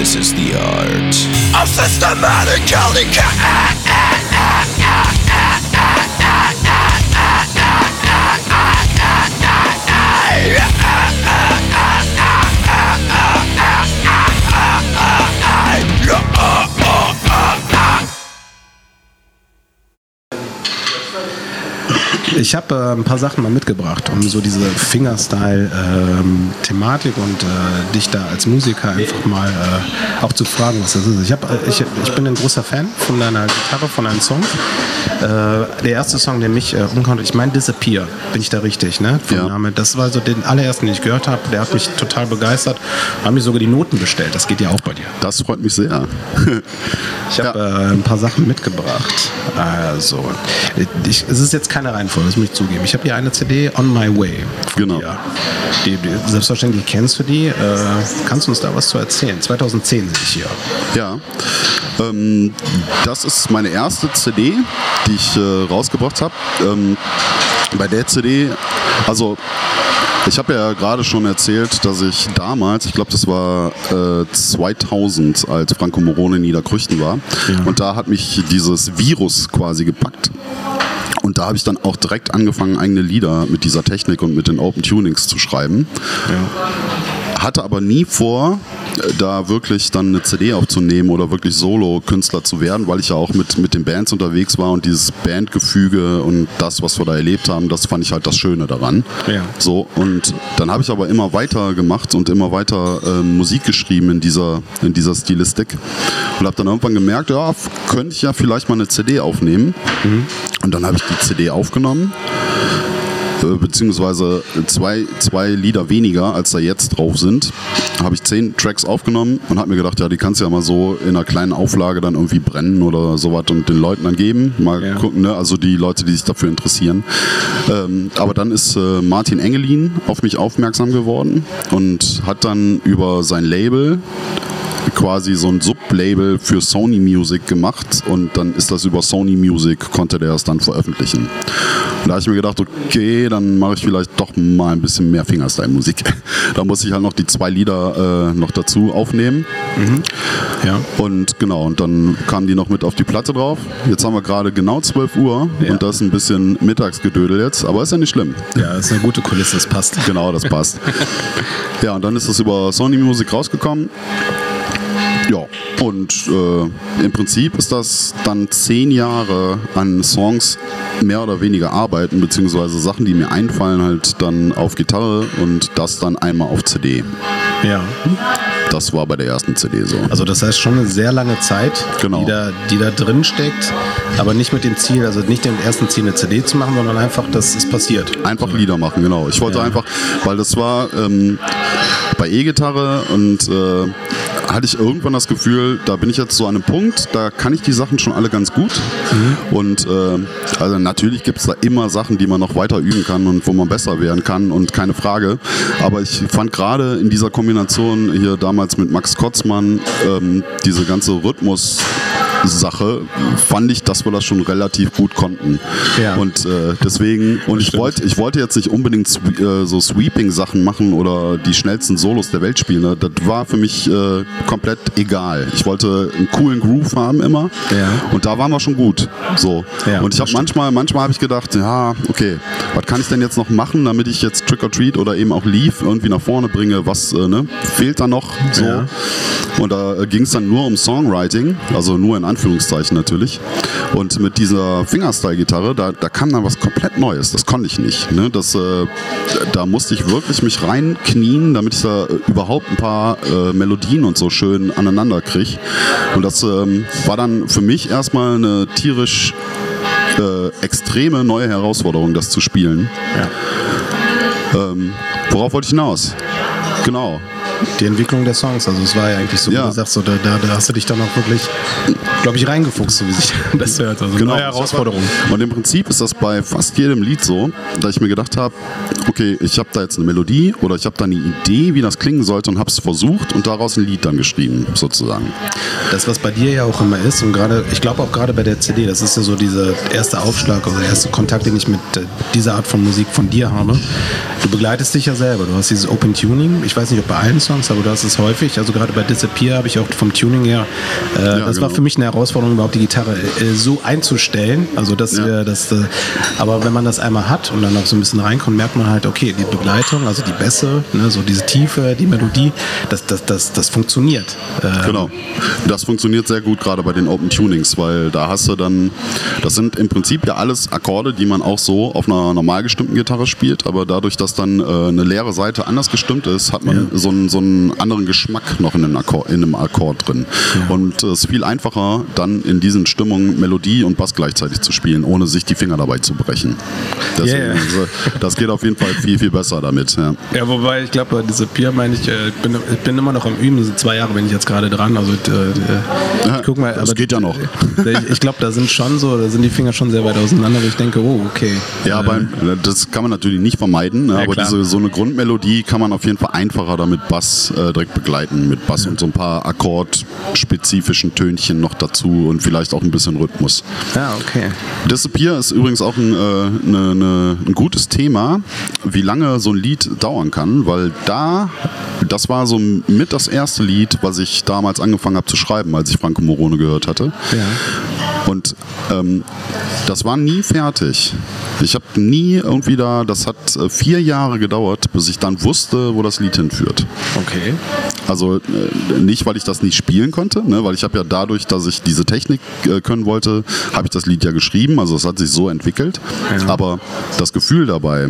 Speaker 4: Is the art.
Speaker 2: Of systematically
Speaker 1: Ich habe äh, ein paar Sachen mal mitgebracht, um so diese Fingerstyle-Thematik und äh, dich da als Musiker einfach mal äh, auch zu fragen, was das ist. Ich, hab, äh, ich, ich bin ein großer Fan von deiner Gitarre, von einem Song. Äh, der erste Song, der mich äh, umkommt, ich meine Disappear, bin ich da richtig, ne? Vom
Speaker 3: Ja.
Speaker 1: Name. Das war so den allerersten, den ich gehört habe. Der hat mich total begeistert. Haben mir sogar die Noten bestellt. Das geht ja auch bei dir.
Speaker 3: Das freut mich sehr.
Speaker 1: Ich habe äh, ein paar Sachen mitgebracht. Also, ich, es ist jetzt keine Reihenfolge, das muss ich zugeben. Ich habe hier eine CD On My Way.
Speaker 3: Genau.
Speaker 1: Die, die, selbstverständlich kennst du die. Äh, kannst du uns da was zu erzählen? 2010 sehe ich hier.
Speaker 3: Ja, ähm, das ist meine erste CD, die ich äh, rausgebracht habe. Ähm, bei der CD, also ich habe ja gerade schon erzählt, dass ich damals, ich glaube, das war äh, 2000, als Franco Morone in Niederkrüchten war. Und da hat mich dieses Virus quasi gepackt. Und da habe ich dann auch direkt angefangen, eigene Lieder mit dieser Technik und mit den Open Tunings zu schreiben. Hatte aber nie vor, äh, da wirklich dann eine CD aufzunehmen oder wirklich Solo-Künstler zu werden, weil ich ja auch mit, mit den Bands unterwegs war und dieses Bandgefüge und das, was wir da erlebt haben, das fand ich halt das Schöne daran.
Speaker 1: Ja.
Speaker 3: So, und dann habe ich aber immer weiter gemacht und immer weiter ähm, Musik geschrieben in dieser, in dieser Stilistik und habe dann irgendwann gemerkt, ja, könnte ich ja vielleicht mal eine CD aufnehmen. Und dann habe ich die CD aufgenommen äh, beziehungsweise zwei, zwei Lieder weniger, als da jetzt drauf sind, habe ich zehn Tracks aufgenommen und habe mir gedacht, ja, die kannst du ja mal so in einer kleinen Auflage dann irgendwie brennen oder sowas und den Leuten dann geben. Mal
Speaker 1: Ja.
Speaker 3: gucken, ne? also die Leute, die sich dafür interessieren. Ähm, aber dann ist äh, Martin Engelin auf mich aufmerksam geworden und hat dann über sein Label quasi so ein Sublabel für Sony Music gemacht und dann ist das über Sony Music, konnte der es dann veröffentlichen. Und da habe ich mir gedacht, okay, dann mache ich vielleicht doch mal ein bisschen mehr Fingerstyle-Musik. da muss ich halt noch die zwei Lieder äh, noch dazu aufnehmen.
Speaker 1: Ja.
Speaker 3: Und genau, und dann kamen die noch mit auf die Platte drauf. Jetzt haben wir gerade genau 12 Uhr
Speaker 1: Ja.
Speaker 3: und das ist ein bisschen Mittagsgedödel jetzt, aber ist ja nicht schlimm.
Speaker 1: Ja, das ist eine gute Kulisse, das passt.
Speaker 3: Genau, das passt. ja, und dann ist das über Sony Music rausgekommen. Ja, und äh, im Prinzip ist das dann zehn Jahre an Songs mehr oder weniger arbeiten, beziehungsweise Sachen, die mir einfallen, halt dann auf Gitarre und das dann einmal auf CD.
Speaker 1: Ja.
Speaker 3: Das war bei der ersten CD so.
Speaker 1: Also das heißt schon eine sehr lange Zeit,
Speaker 3: Genau.
Speaker 1: die, da, die da drin steckt, aber nicht mit dem Ziel, also nicht dem ersten Ziel eine CD zu machen, sondern einfach, dass es passiert.
Speaker 3: Einfach Lieder machen, genau. Ich wollte
Speaker 1: Ja.
Speaker 3: einfach, weil das war ähm, bei E-Gitarre und äh, hatte ich irgendwann das Gefühl, da bin ich jetzt so an einem Punkt, da kann ich die Sachen schon alle ganz gut. Und äh, also natürlich gibt es da immer Sachen, die man noch weiter üben kann und wo man besser werden kann und keine Frage. Aber ich fand gerade in dieser Kombination hier damals mit Max Kotzmann ähm, diese ganze Rhythmus Sache fand ich, dass wir das schon relativ gut konnten.
Speaker 1: Ja.
Speaker 3: Und äh, deswegen, und ich wollte, ich wollte jetzt nicht unbedingt äh, so Sweeping-Sachen machen oder die schnellsten Solos der Welt spielen. Ne? Das war für mich äh, komplett egal. Ich wollte einen coolen Groove haben immer.
Speaker 1: Ja.
Speaker 3: Und da waren wir schon gut. So.
Speaker 1: Ja,
Speaker 3: und ich habe manchmal, manchmal habe ich gedacht, ja, okay, was kann ich denn jetzt noch machen, damit ich jetzt Trick or Treat oder eben auch Leaf irgendwie nach vorne bringe? Was äh, ne? fehlt da noch? So. Und da äh, ging es dann nur um Songwriting, also nur in Anführungszeichen natürlich. Und mit dieser Fingerstyle-Gitarre, da, da kam dann was komplett Neues. Das konnte ich nicht. Ne? Das, äh, da musste ich wirklich mich reinknien, damit ich da äh, überhaupt ein paar äh, Melodien und so schön aneinander kriege. Und das ähm, war dann für mich erstmal eine tierisch äh, extreme neue Herausforderung, das zu spielen. Ähm, worauf wollte ich hinaus? Genau.
Speaker 1: Die Entwicklung der Songs, also es war ja eigentlich so, wie
Speaker 3: Ja.
Speaker 1: du sagst, so, da, da, da hast du dich dann auch wirklich, glaube ich, reingefuchst, so wie sich das hört. Also
Speaker 3: Genau.
Speaker 1: neue Herausforderung.
Speaker 3: Und im Prinzip ist das bei fast jedem Lied so, dass ich mir gedacht habe, okay, ich habe da jetzt eine Melodie oder ich habe da eine Idee, wie das klingen sollte und habe es versucht und daraus ein Lied dann geschrieben, sozusagen.
Speaker 1: Das, was bei dir ja auch immer ist, und gerade, ich glaube auch gerade bei der CD, das ist ja so dieser erste Aufschlag oder der erste Kontakt, den ich mit äh, dieser Art von Musik von dir habe. Du begleitest dich ja selber. Du hast dieses Open Tuning. Ich weiß nicht, ob bei allen Songs aber du hast es häufig. Also gerade bei Disappear habe ich auch vom Tuning her, äh, das war
Speaker 3: genau.
Speaker 1: für mich eine Herausforderung, überhaupt die Gitarre äh, so einzustellen. Also dass
Speaker 3: Ja.
Speaker 1: wir das, äh, aber wenn man das einmal hat und dann auch so ein bisschen reinkommt, merkt man halt, okay, die Begleitung, also die Bässe, ne, so diese Tiefe, die Melodie, das, das, das, das funktioniert. Ähm,
Speaker 3: Genau. Das funktioniert sehr gut gerade bei den Open Tunings, weil da hast du dann, das sind im Prinzip ja alles Akkorde, die man auch so auf einer normal gestimmten Gitarre spielt, aber dadurch, dass dann äh, eine leere Seite anders gestimmt ist, hat man
Speaker 1: Ja.
Speaker 3: so, einen, so einen anderen Geschmack noch in einem Akkord, in einem Akkord drin. Und es ist viel einfacher, dann in diesen Stimmungen Melodie und Bass gleichzeitig zu spielen, ohne sich die Finger dabei zu brechen. Deswegen,
Speaker 1: Ja, ja.
Speaker 3: also, das geht auf jeden Fall viel, viel besser damit. Ja.
Speaker 1: Ja, wobei ich glaube, bei Disappear meine ich, äh, ich bin, ich bin immer noch am Üben, sind zwei Jahre bin ich jetzt gerade dran. Also äh, äh,
Speaker 3: Ja,
Speaker 1: ich guck mal,
Speaker 3: das geht ja noch.
Speaker 1: äh, Ich, ich glaube, da sind schon so, da sind die Finger schon sehr weit auseinander, wo ich denke, oh, okay.
Speaker 3: Ja,
Speaker 1: Äh,
Speaker 3: aber das kann man natürlich nicht vermeiden, ne,
Speaker 1: Ja,
Speaker 3: aber diese, so eine Grundmelodie kann man auf jeden Fall einfacher damit Bass äh, direkt begleiten, mit Bass und so ein paar akkordspezifischen Tönchen noch dazu und vielleicht auch ein bisschen Rhythmus.
Speaker 1: Ja, okay.
Speaker 3: Disappear ist übrigens auch ein, äh, ne, ne, ein gutes Thema, wie lange so ein Lied dauern kann, weil da, das war so mit das erste Lied, was ich damals angefangen habe zu schreiben, als ich Franco Morone gehört hatte.
Speaker 1: Ja.
Speaker 3: Und ähm, das war nie fertig. Ich habe nie irgendwie da, das hat äh, vier Jahre gedauert, bis ich dann wusste, wo das Lied hinführt.
Speaker 1: Okay.
Speaker 3: Also äh, nicht, weil ich das nicht spielen konnte, ne, weil ich habe ja dadurch, dass ich diese Technik äh, können wollte, habe ich das Lied ja geschrieben. Also es hat sich so entwickelt.
Speaker 1: Ja.
Speaker 3: Aber das Gefühl dabei,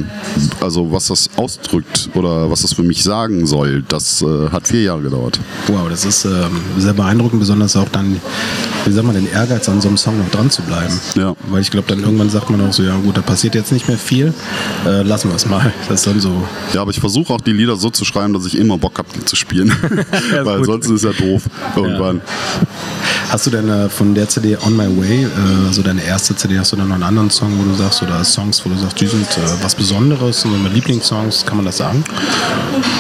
Speaker 3: also was das ausdrückt oder was das für mich sagen soll, das äh, hat vier Jahre gedauert.
Speaker 1: Wow, das ist ähm, sehr beeindruckend, besonders auch dann, wie sagt man, den Ehrgeiz an so einem Song noch dran zu bleiben.
Speaker 3: Ja.
Speaker 1: Weil ich glaube, dann irgendwann sagt man auch so, ja gut, da passiert jetzt nicht mehr viel, äh, lassen wir es mal. Das ist dann so.
Speaker 3: Ja, aber ich versuche auch die Lieder so zu schreiben, dass ich immer Bock habe, die zu spielen.
Speaker 1: Ja,
Speaker 3: Weil sonst ist ja doof irgendwann.
Speaker 1: Hast du denn äh, von der CD On My Way, äh, also deine erste CD, hast du dann noch einen anderen Song, wo du sagst, oder Songs, wo du sagst, die sind äh, was Besonderes, so meine Lieblingssongs, kann man das sagen?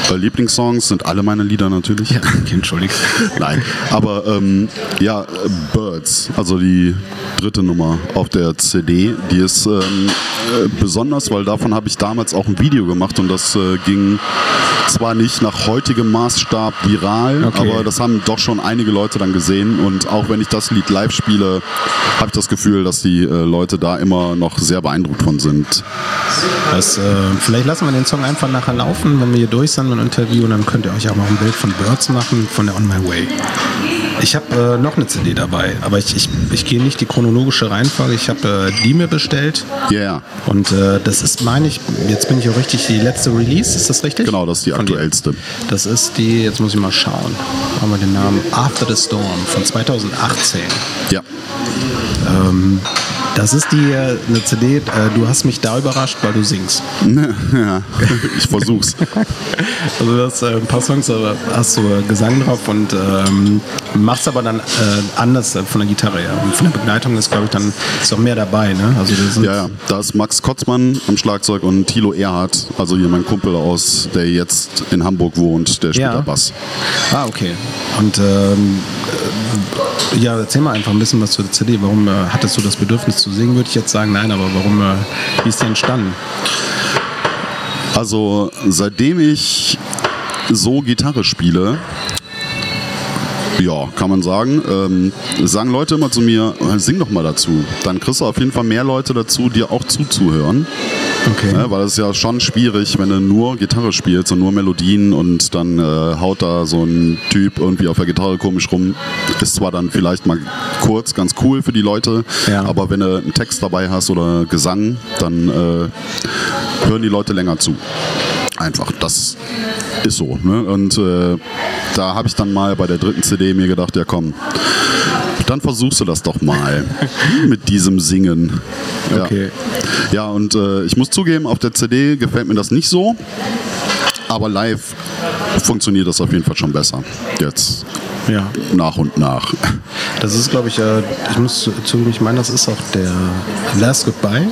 Speaker 3: Äh, Lieblingssongs sind alle meine Lieder natürlich.
Speaker 1: okay, entschuldigt.
Speaker 3: Nein, aber ähm, ja, Birds, also die dritte Nummer auf der CD, die ist ähm, äh, besonders, weil davon habe ich damals auch ein Video gemacht und das äh, ging zwar nicht nach heutigem Maßstab viral,
Speaker 1: Okay.
Speaker 3: aber das haben doch schon einige Leute dann gesehen und auch wenn ich das Lied live spiele, habe ich das Gefühl, dass die äh, Leute da immer noch sehr beeindruckt von sind.
Speaker 1: Das, äh, vielleicht lassen wir den Song einfach nachher laufen, wenn wir hier durch sind mit dem Interview, und dann könnt ihr euch auch mal ein Bild von Birds machen, von der On My Way. Ich habe äh, noch eine CD dabei, aber ich, ich, ich gehe nicht die chronologische Reihenfolge. Ich habe äh, die mir bestellt
Speaker 3: Yeah,
Speaker 1: und äh, das ist, meine ich, jetzt bin ich auch richtig, die letzte Release, ist das richtig?
Speaker 3: genau, das ist die
Speaker 1: Von
Speaker 3: aktuellste.
Speaker 1: Das ist die, jetzt muss ich mal schauen, haben wir den Namen After the Storm von 2018.
Speaker 3: Ja.
Speaker 1: Das ist die äh, eine CD, äh, du hast mich da überrascht, weil du singst.
Speaker 3: ja, ich versuch's.
Speaker 1: Also du hast äh, ein paar Songs, hast du äh, Gesang drauf und ähm, machst aber dann äh, anders von der Gitarre her. Und von der Begleitung ist, glaube ich, dann ist auch mehr dabei, ne? Also das
Speaker 3: Ja, ja, da ist Max Kotzmann am Schlagzeug und Thilo Erhardt, also hier mein Kumpel aus, der jetzt in Hamburg wohnt, der spielt
Speaker 1: Ja.
Speaker 3: da Bass.
Speaker 1: Ah, okay. Und ähm, äh, ja, erzähl mal einfach ein bisschen was zur CD. Warum hattest du das Bedürfnis zu singen, würde ich jetzt sagen. Nein, aber warum, äh, wie ist die entstanden?
Speaker 3: Also seitdem ich so Gitarre spiele, ja, kann man sagen, ähm, sagen Leute immer zu mir, sing doch mal dazu. Dann kriegst du auf jeden Fall mehr Leute dazu, dir auch zuzuhören.
Speaker 1: Okay.
Speaker 3: Ne, weil es ist ja schon schwierig, wenn du nur Gitarre spielst und nur Melodien und dann äh, haut da so ein Typ irgendwie auf der Gitarre komisch rum. Ist zwar dann vielleicht mal kurz ganz cool für die Leute,
Speaker 1: Ja.
Speaker 3: aber wenn du einen Text dabei hast oder Gesang, dann äh, hören die Leute länger zu. Einfach, das ist so. Ne? Und äh, da habe ich dann mal bei der dritten CD mir gedacht, ja komm, dann versuchst du das doch mal mit diesem Singen. Ja.
Speaker 1: Okay.
Speaker 3: Ja, und äh, ich muss zugeben, auf der CD gefällt mir das nicht so. Aber live funktioniert das auf jeden Fall schon besser. Jetzt
Speaker 1: Ja.
Speaker 3: nach und nach.
Speaker 1: Das ist, glaube ich, äh, ich muss zu- zugeben, ich meine, das ist auch der Last Goodbye.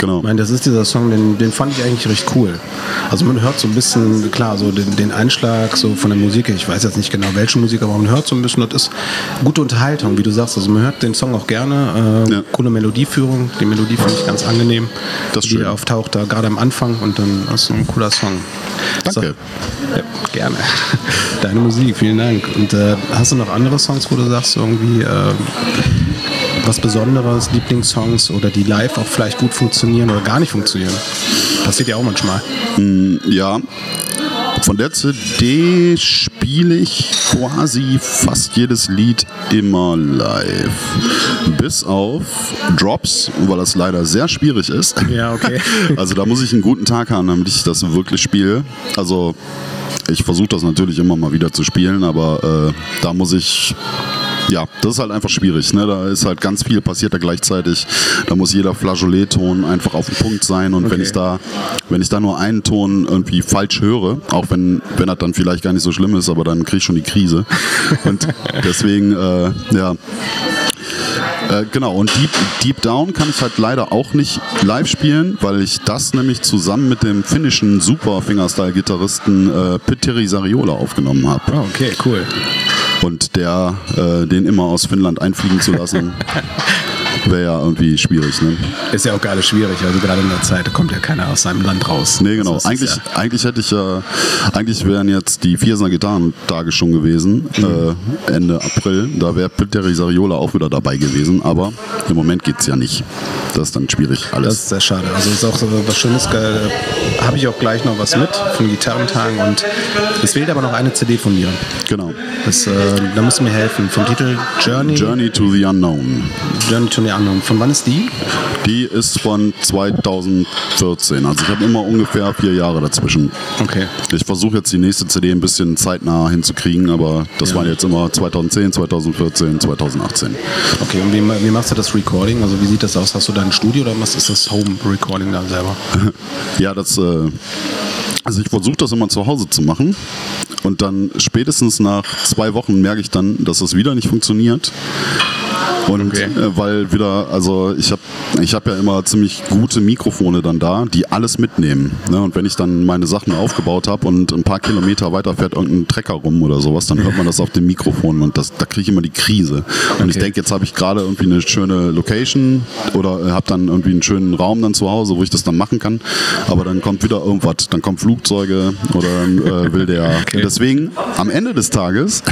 Speaker 3: Genau.
Speaker 1: Ich meine, das ist dieser Song, den, den fand ich eigentlich recht cool. Also man hört so ein bisschen, klar, so den, den Einschlag so von der Musik. Ich weiß jetzt nicht genau, welche Musik, aber man hört so ein bisschen, das ist gute Unterhaltung, wie du sagst. Also man hört den Song auch gerne. Äh,
Speaker 3: Ja.
Speaker 1: Coole Melodieführung. Die Melodie finde ich ganz angenehm.
Speaker 3: Das
Speaker 1: die auftaucht da gerade am Anfang und dann ist ein cooler Song.
Speaker 3: Danke.
Speaker 1: So. Ja, gerne. Deine Musik, vielen Dank. Und äh, hast du noch andere Songs, wo du sagst, irgendwie äh, was Besonderes, Lieblingssongs oder die live auch vielleicht gut funktionieren oder gar nicht funktionieren? Passiert ja auch manchmal.
Speaker 3: Ja. Von der CD spiele ich quasi fast jedes Lied immer live. Bis auf Drops, weil das leider sehr schwierig ist.
Speaker 1: Ja, okay.
Speaker 3: Also da muss ich einen guten Tag haben, damit ich das wirklich spiele. Also ich versuche das natürlich immer mal wieder zu spielen, aber äh, da muss ich ja, das ist halt einfach schwierig. Ne? Da ist halt ganz viel passiert da gleichzeitig. Da muss jeder Flageolet-Ton einfach auf den Punkt sein. Und wenn
Speaker 1: Okay.
Speaker 3: ich da, wenn ich da nur einen Ton irgendwie falsch höre, auch wenn, wenn das dann vielleicht gar nicht so schlimm ist, aber dann kriege ich schon die Krise. Und deswegen, äh, ja. Äh, genau, und Deep, Deep Down kann ich halt leider auch nicht live spielen, weil ich das nämlich zusammen mit dem finnischen Super-Fingerstyle-Gitarristen äh, Petteri Sariola aufgenommen habe.
Speaker 1: Oh, okay, cool.
Speaker 3: Und der, äh, den immer aus Finnland einfliegen zu lassen, wäre ja irgendwie schwierig. Ne?
Speaker 1: Ist ja auch gerade schwierig, also gerade in der Zeit kommt ja keiner aus seinem Land raus.
Speaker 3: Nee, genau.
Speaker 1: Also es ist
Speaker 3: eigentlich, eigentlich hätte ich ja, eigentlich wären jetzt die Viersener Gitarrentage schon gewesen, äh, Ende April. Da wäre Petteri Sariola auch wieder dabei gewesen, aber im Moment geht es ja nicht. Das ist dann schwierig
Speaker 1: Das
Speaker 3: alles.
Speaker 1: ist sehr schade. Also ist auch so was Schönes. Äh, Habe ich auch gleich noch was mit von Gitarrentagen und es fehlt aber noch eine CD von mir.
Speaker 3: Genau.
Speaker 1: Das, äh, da musst du mir helfen. Vom Titel Journey,
Speaker 3: Journey to the Unknown.
Speaker 1: Journey to the Unknown. Von wann ist die?
Speaker 3: Die ist von 2014. Also ich habe immer ungefähr vier Jahre dazwischen.
Speaker 1: Okay.
Speaker 3: Ich versuche jetzt die nächste CD ein bisschen zeitnah hinzukriegen, aber das
Speaker 1: Ja.
Speaker 3: waren jetzt immer 2010, 2014, 2018.
Speaker 1: Okay, und wie, wie machst du das Recording? Also wie sieht das aus? Hast du da ein Studio oder was ist das Home Recording da selber?
Speaker 3: Ja, das, äh, also ich versuche das immer zu Hause zu machen und dann spätestens nach zwei Wochen merke ich dann, dass das wieder nicht funktioniert. Und
Speaker 1: Okay.
Speaker 3: äh, weil wieder, also ich habe ich hab ja immer ziemlich gute Mikrofone dann da, die alles mitnehmen. Ne? Und wenn ich dann meine Sachen aufgebaut habe und ein paar Kilometer weiter fährt irgendein Trecker rum oder sowas, dann hört man das auf dem Mikrofon und das, da kriege ich immer die Krise. Und ich
Speaker 1: Okay.
Speaker 3: denke, jetzt habe ich gerade irgendwie eine schöne Location oder äh, habe dann irgendwie einen schönen Raum dann zu Hause, wo ich das dann machen kann. Aber dann kommt wieder irgendwas, dann kommen Flugzeuge oder äh, will der.
Speaker 1: Okay.
Speaker 3: Deswegen am Ende des Tages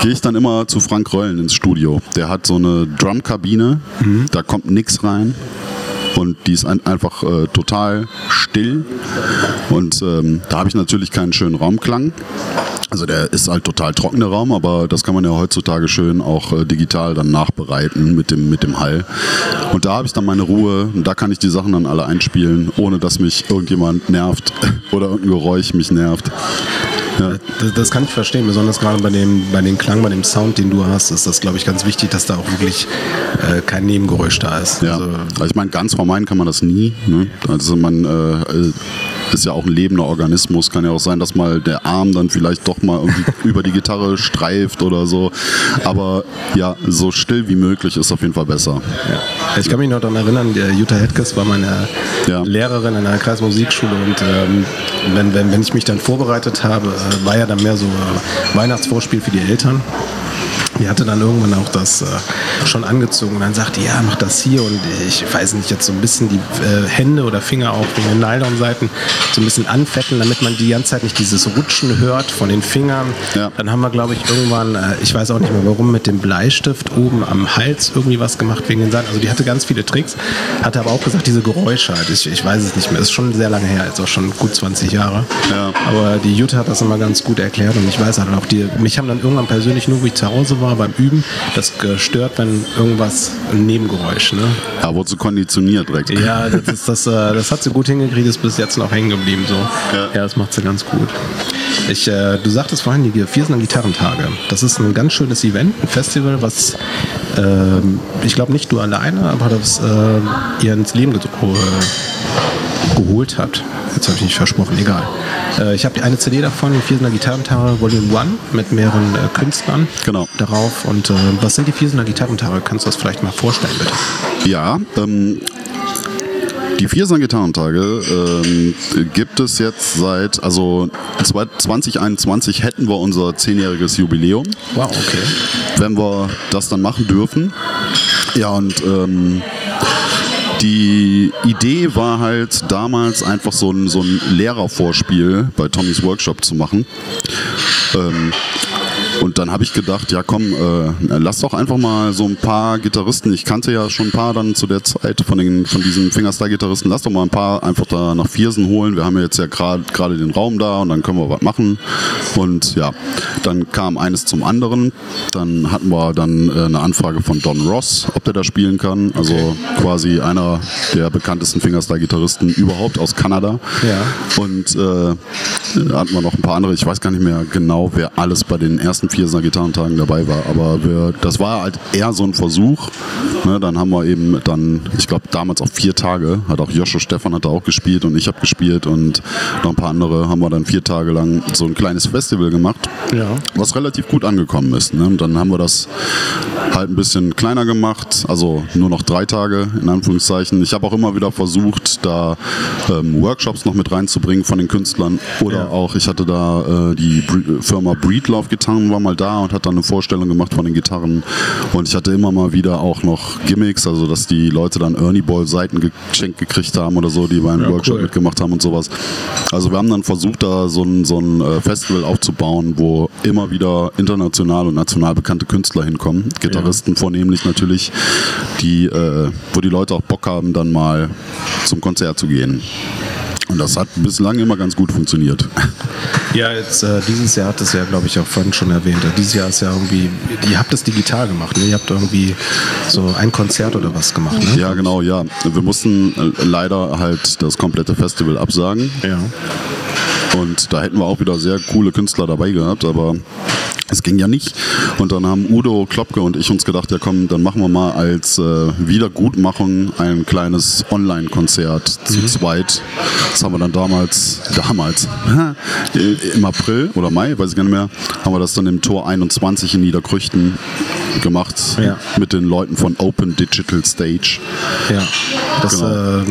Speaker 3: gehe ich dann immer zu Frank Röllen ins Studio. Der hat so eine Drumkabine, da kommt nichts rein. Und die ist ein, einfach äh, total still. Und ähm, da habe ich natürlich keinen schönen Raumklang. Also der ist halt total trockener Raum, aber das kann man ja heutzutage schön auch äh, digital dann nachbereiten mit dem, mit dem Hall. Und da habe ich dann meine Ruhe und da kann ich die Sachen dann alle einspielen, ohne dass mich irgendjemand nervt oder irgendein Geräusch mich nervt. Ja.
Speaker 1: Das, das kann ich verstehen, besonders gerade bei dem, bei dem Klang, bei dem Sound, den du hast, ist das, glaube ich, ganz wichtig, dass da auch wirklich äh, kein Nebengeräusch da ist.
Speaker 3: Ja,
Speaker 1: Also,
Speaker 3: also ich meine, ganz vermeiden kann man das nie. Ne? Also man äh, ist ja auch ein lebender Organismus. Kann ja auch sein, dass mal der Arm dann vielleicht doch mal irgendwie über die Gitarre streift oder so. Aber ja, so still wie möglich ist auf jeden Fall besser.
Speaker 1: ja. Ich kann mich noch daran erinnern, der Jutta Hetkes war meine
Speaker 3: Ja.
Speaker 1: Lehrerin in einer Kreismusikschule und ähm, wenn, wenn, wenn ich mich dann vorbereitet habe, äh, war ja dann mehr so äh, Weihnachtsvorspiel für die Eltern. Die hatte dann irgendwann auch das äh, schon angezogen und dann sagte, ja, mach das hier und ich weiß nicht, jetzt so ein bisschen die äh, Hände oder Finger auch wegen den Nylon-Seiten so ein bisschen anfetten, damit man die ganze Zeit nicht dieses Rutschen hört von den Fingern.
Speaker 3: Ja.
Speaker 1: Dann haben wir, glaube ich, irgendwann, äh, ich weiß auch nicht mehr warum, mit dem Bleistift oben am Hals irgendwie was gemacht wegen den Seiten. Also die hatte ganz viele Tricks, hatte aber auch gesagt, diese Geräusche halt, ich, ich weiß es nicht mehr, ist schon sehr lange her, ist auch schon gut 20 Jahre.
Speaker 3: Ja.
Speaker 1: Aber die Jutta hat das immer ganz gut erklärt und ich weiß halt auch, die, mich haben dann irgendwann persönlich nur, wo ich zu Hause war, beim Üben, das gestört, wenn irgendwas, ein Nebengeräusch, ne?
Speaker 3: Da wurde so konditioniert direkt.
Speaker 1: Ja, das, ist, das, äh, das hat sie gut hingekriegt, ist bis jetzt noch hängen geblieben. So.
Speaker 3: Ja.
Speaker 1: Ja. das macht sie ganz gut. Ich, äh, du sagtest vorhin, die Viersener Gitarrentage. Das ist ein ganz schönes Event, ein Festival, was ähm, ich glaube nicht du alleine, aber das äh, ihr ins Leben ge äh, geholt habt. Jetzt habe ich nicht versprochen, egal. Äh, ich habe eine CD davon, die Viersener Gitarrentage Volume 1 mit mehreren äh, Künstlern
Speaker 3: Genau.
Speaker 1: darauf. Und äh, was sind die Viersener Gitarrentage? Kannst du das vielleicht mal vorstellen, bitte?
Speaker 3: Ja, ähm, die Vierser Gitarrentage ähm, gibt es jetzt seit, also 2021 hätten wir unser zehnjähriges Jubiläum,
Speaker 1: Wow, okay.
Speaker 3: wenn wir das dann machen dürfen. Ja, und ähm, die Idee war halt damals einfach so ein, so ein Lehrervorspiel bei Tommys Workshop zu machen. Ähm, Und dann habe ich gedacht, ja komm, äh, lass doch einfach mal so ein paar Gitarristen, ich kannte ja schon ein paar dann zu der Zeit von, den, von diesen Fingerstyle-Gitarristen, lass doch mal ein paar einfach da nach Viersen holen. Wir haben ja jetzt ja gerade gerade den Raum da und dann können wir was machen. Und ja, dann kam eines zum anderen. Dann hatten wir dann äh, eine Anfrage von Don Ross, ob der da spielen kann. Also quasi einer der bekanntesten Fingerstyle-Gitarristen überhaupt aus Kanada.
Speaker 1: Ja.
Speaker 3: Und äh, da hatten wir noch ein paar andere. Ich weiß gar nicht mehr genau, wer alles bei den ersten Viersener Gitarrentagen dabei war. Aber wir, das war halt eher so ein Versuch. Ne, dann haben wir eben dann, ich glaube damals auch vier Tage, hat auch Joscha Stefan hat da auch gespielt und ich habe gespielt und noch ein paar andere haben wir dann vier Tage lang so ein kleines Festival gemacht,
Speaker 1: Ja.
Speaker 3: was relativ gut angekommen ist. Ne? Und dann haben wir das halt ein bisschen kleiner gemacht, also nur noch drei Tage in Anführungszeichen. Ich habe auch immer wieder versucht, da ähm, Workshops noch mit reinzubringen von den Künstlern oder
Speaker 1: Ja.
Speaker 3: auch, ich hatte da äh, die Firma Breedlove Gitarren war mal da und hat dann eine Vorstellung gemacht von den Gitarren und ich hatte immer mal wieder auch noch Gimmicks, also dass die Leute dann Ernie Ball Seiten geschenkt gekriegt haben oder so, die bei einem
Speaker 1: Ja,
Speaker 3: Workshop
Speaker 1: cool.
Speaker 3: mitgemacht haben und sowas. Also wir haben dann versucht, da so ein, so ein äh, Festival aufzubauen, wo immer wieder international und national bekannte Künstler hinkommen. Gitarristen vornehmlich natürlich, die, äh, wo die Leute auch Bock haben, dann mal zum Konzert zu gehen. Und das hat bislang immer ganz gut funktioniert.
Speaker 1: Ja, jetzt äh, dieses Jahr hat es ja, glaube ich, auch vorhin schon erwähnt. Äh, Dieses Jahr ist ja irgendwie, ihr habt es digital gemacht, ne? Ihr habt irgendwie so ein Konzert oder was gemacht, ne?
Speaker 3: Ja, genau, ja. Wir mussten äh, leider halt das komplette Festival absagen.
Speaker 1: Ja.
Speaker 3: Und da hätten wir auch wieder sehr coole Künstler dabei gehabt, aber es ging ja nicht. Und dann haben Udo Klopke und ich uns gedacht, ja komm, dann machen wir mal als äh, Wiedergutmachung ein kleines Online-Konzert zu zweit. Das haben wir dann damals, damals, im April oder Mai, weiß ich gar nicht mehr, haben wir das dann im Tor 21 in Niederkrüchten gemacht
Speaker 1: Ja.
Speaker 3: mit den Leuten von Open Digital Stage.
Speaker 1: Ja, das,
Speaker 3: Genau.
Speaker 1: äh,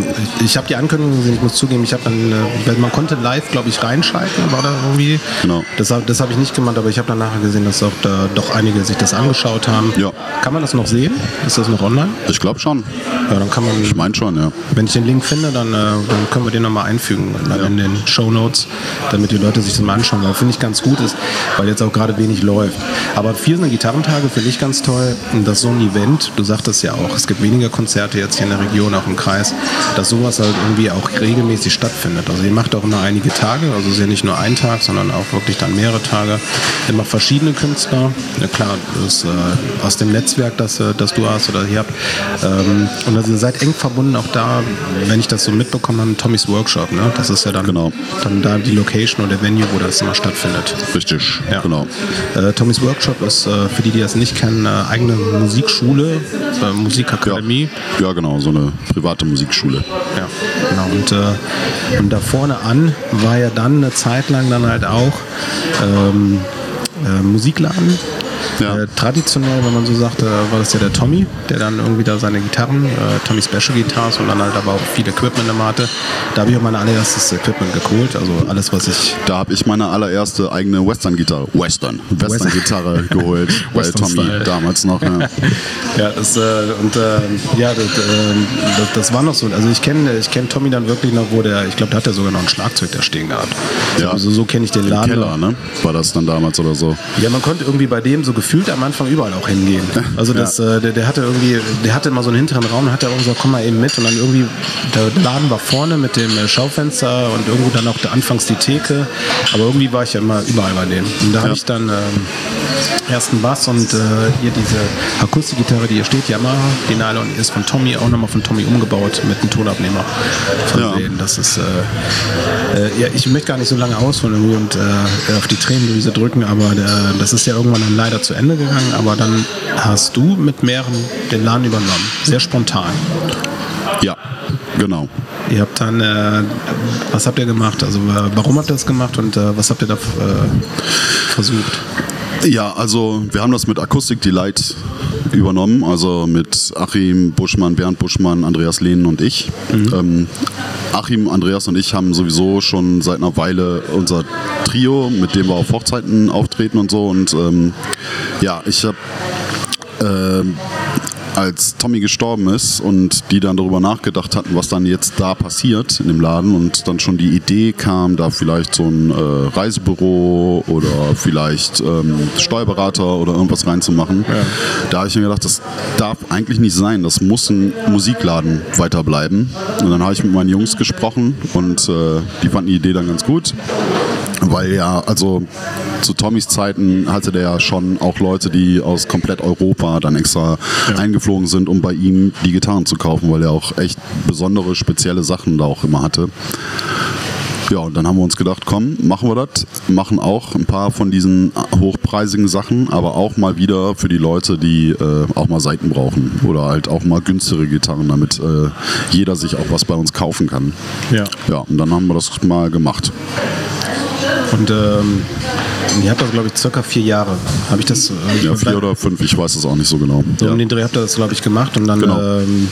Speaker 1: ich, habe die Ankündigung gesehen, ich muss zugeben, ich habe dann, äh, man konnte live, glaube ich, reinschalten, war da irgendwie.
Speaker 3: Genau.
Speaker 1: Das, das habe ich nicht gemacht, aber ich habe dann nachher gesehen, dass auch da doch einige sich das angeschaut haben.
Speaker 3: Ja.
Speaker 1: Kann man das noch sehen? Ist das noch online?
Speaker 3: Ich glaube schon.
Speaker 1: Ja, dann kann man.
Speaker 3: Ich meine schon, ja.
Speaker 1: Wenn ich den Link finde, dann, äh, dann können wir den nochmal einfügen dann
Speaker 3: Ja.
Speaker 1: in den Show Notes, damit die Leute sich das mal anschauen, weil finde ich ganz gut ist, weil jetzt auch gerade wenig läuft. Aber vier sind Gitarrentage finde ich ganz toll. Dass so ein Event, du sagtest ja auch, es gibt weniger Konzerte jetzt hier in der Region, auch im Kreis, dass sowas halt irgendwie auch regelmäßig stattfindet. Also ihr macht auch immer einige Tage, also es ist ja nicht nur ein Tag, sondern auch wirklich dann mehrere Tage. Immer verschiedene Künstler. Ja klar, das äh, aus dem Netzwerk, das, äh, das du hast oder hier habt. Ähm, und also ihr seid eng verbunden auch da, wenn ich das so mitbekommen habe, Tommys Workshop. Ne? Das ist ja dann,
Speaker 3: Genau.
Speaker 1: dann da die Location oder Venue, wo das immer stattfindet.
Speaker 3: Richtig,
Speaker 1: Ja.
Speaker 3: genau.
Speaker 1: Äh, Tommys Workshop ist, äh, für die, die das nicht kennen, eine eigene Musikschule, äh, Musikakademie.
Speaker 3: Ja, genau, so eine private Musikschule.
Speaker 1: Ja, genau. Und, äh, und da vorne an war ja dann eine Zeit lang dann halt auch ähm, äh, Musikladen.
Speaker 3: Ja.
Speaker 1: Äh, traditionell, wenn man so sagt, äh, war das ja der Tommy, der dann irgendwie da seine Gitarren, äh, Tommy Special Guitars und dann halt aber auch viel Equipment immer hatte. Da habe ich auch mein allererstes Equipment geholt, also alles, was ich
Speaker 3: Da habe ich meine allererste eigene Western-Gitarre, Western, Western-Gitarre geholt bei
Speaker 1: Western
Speaker 3: Tommy
Speaker 1: Style.
Speaker 3: damals noch. Ja.
Speaker 1: Ja, das, äh, und äh, ja, das, äh, das, das war noch so. Also ich kenne ich kenn Tommy dann wirklich noch, wo der, ich glaube, da hat er sogar noch ein Schlagzeug da stehen gehabt.
Speaker 3: Ja.
Speaker 1: Also so kenne ich den
Speaker 3: Im
Speaker 1: Laden.
Speaker 3: Keller, ne? War das dann damals oder so?
Speaker 1: Ja, man konnte irgendwie bei dem so gefühlt am Anfang überall auch hingehen. Also das, äh, der, der hatte irgendwie, der hatte immer so einen hinteren Raum, hat er irgendwie gesagt, komm mal eben mit und dann irgendwie, der Laden war vorne mit dem äh, Schaufenster und irgendwo dann auch der, anfangs die Theke, aber irgendwie war ich ja immer überall bei dem. Und da habe
Speaker 3: Ja.
Speaker 1: ich dann ähm, ersten Bass und äh, hier diese Akustikgitarre, die hier steht, Yamaha, die Nylon ist von Tommy, auch nochmal von Tommy umgebaut mit einem Tonabnehmer versehen. Das ist, äh, äh, ja, ich möchte gar nicht so lange ausholen und äh, auf die Tränendrüse drücken, aber äh, das ist ja irgendwann dann leider zu Ende gegangen, aber dann hast du mit mehreren den Laden übernommen. Sehr spontan.
Speaker 3: Ja, genau.
Speaker 1: Ihr habt dann, äh, was habt ihr gemacht? Also äh, warum habt ihr das gemacht und äh, was habt ihr da äh, versucht?
Speaker 3: Ja, also wir haben das mit Akustik Delight übernommen, also mit Achim Buschmann, Bernd Buschmann, Andreas Lehnen und ich. Ähm, Achim, Andreas und ich haben sowieso schon seit einer Weile unser Trio, mit dem wir auf Hochzeiten auftreten und so. Und ähm, ja, ich habe ähm, als Tommy gestorben ist und die dann darüber nachgedacht hatten, was dann jetzt da passiert in dem Laden und dann schon die Idee kam, da vielleicht so ein äh, Reisebüro oder vielleicht ähm, Steuerberater oder irgendwas reinzumachen, da habe ich mir gedacht, das darf eigentlich nicht sein. Das muss ein Musikladen weiterbleiben. Und dann habe ich mit meinen Jungs gesprochen und äh, die fanden die Idee dann ganz gut. Weil ja, also zu Tommys Zeiten hatte der ja schon auch Leute, die aus komplett Europa dann extra eingeflogen sind, um bei ihm die Gitarren zu kaufen, weil er auch echt besondere, spezielle Sachen da auch immer hatte. Ja, und dann haben wir uns gedacht, komm, machen wir das. Machen auch ein paar von diesen hochpreisigen Sachen, aber auch mal wieder für die Leute, die äh, auch mal Seiten brauchen oder halt auch mal günstigere Gitarren, damit äh, jeder sich auch was bei uns kaufen kann.
Speaker 1: Ja.
Speaker 3: Ja, und dann haben wir das mal gemacht.
Speaker 1: Und ähm, ihr habt das, glaube ich, circa vier Jahre. Habe ich das? äh,
Speaker 3: Ja, vier oder fünf, ich weiß es auch nicht so genau.
Speaker 1: So
Speaker 3: Ja.
Speaker 1: um den Dreh habt ihr das, glaube ich, gemacht und dann
Speaker 3: Genau.
Speaker 1: ähm,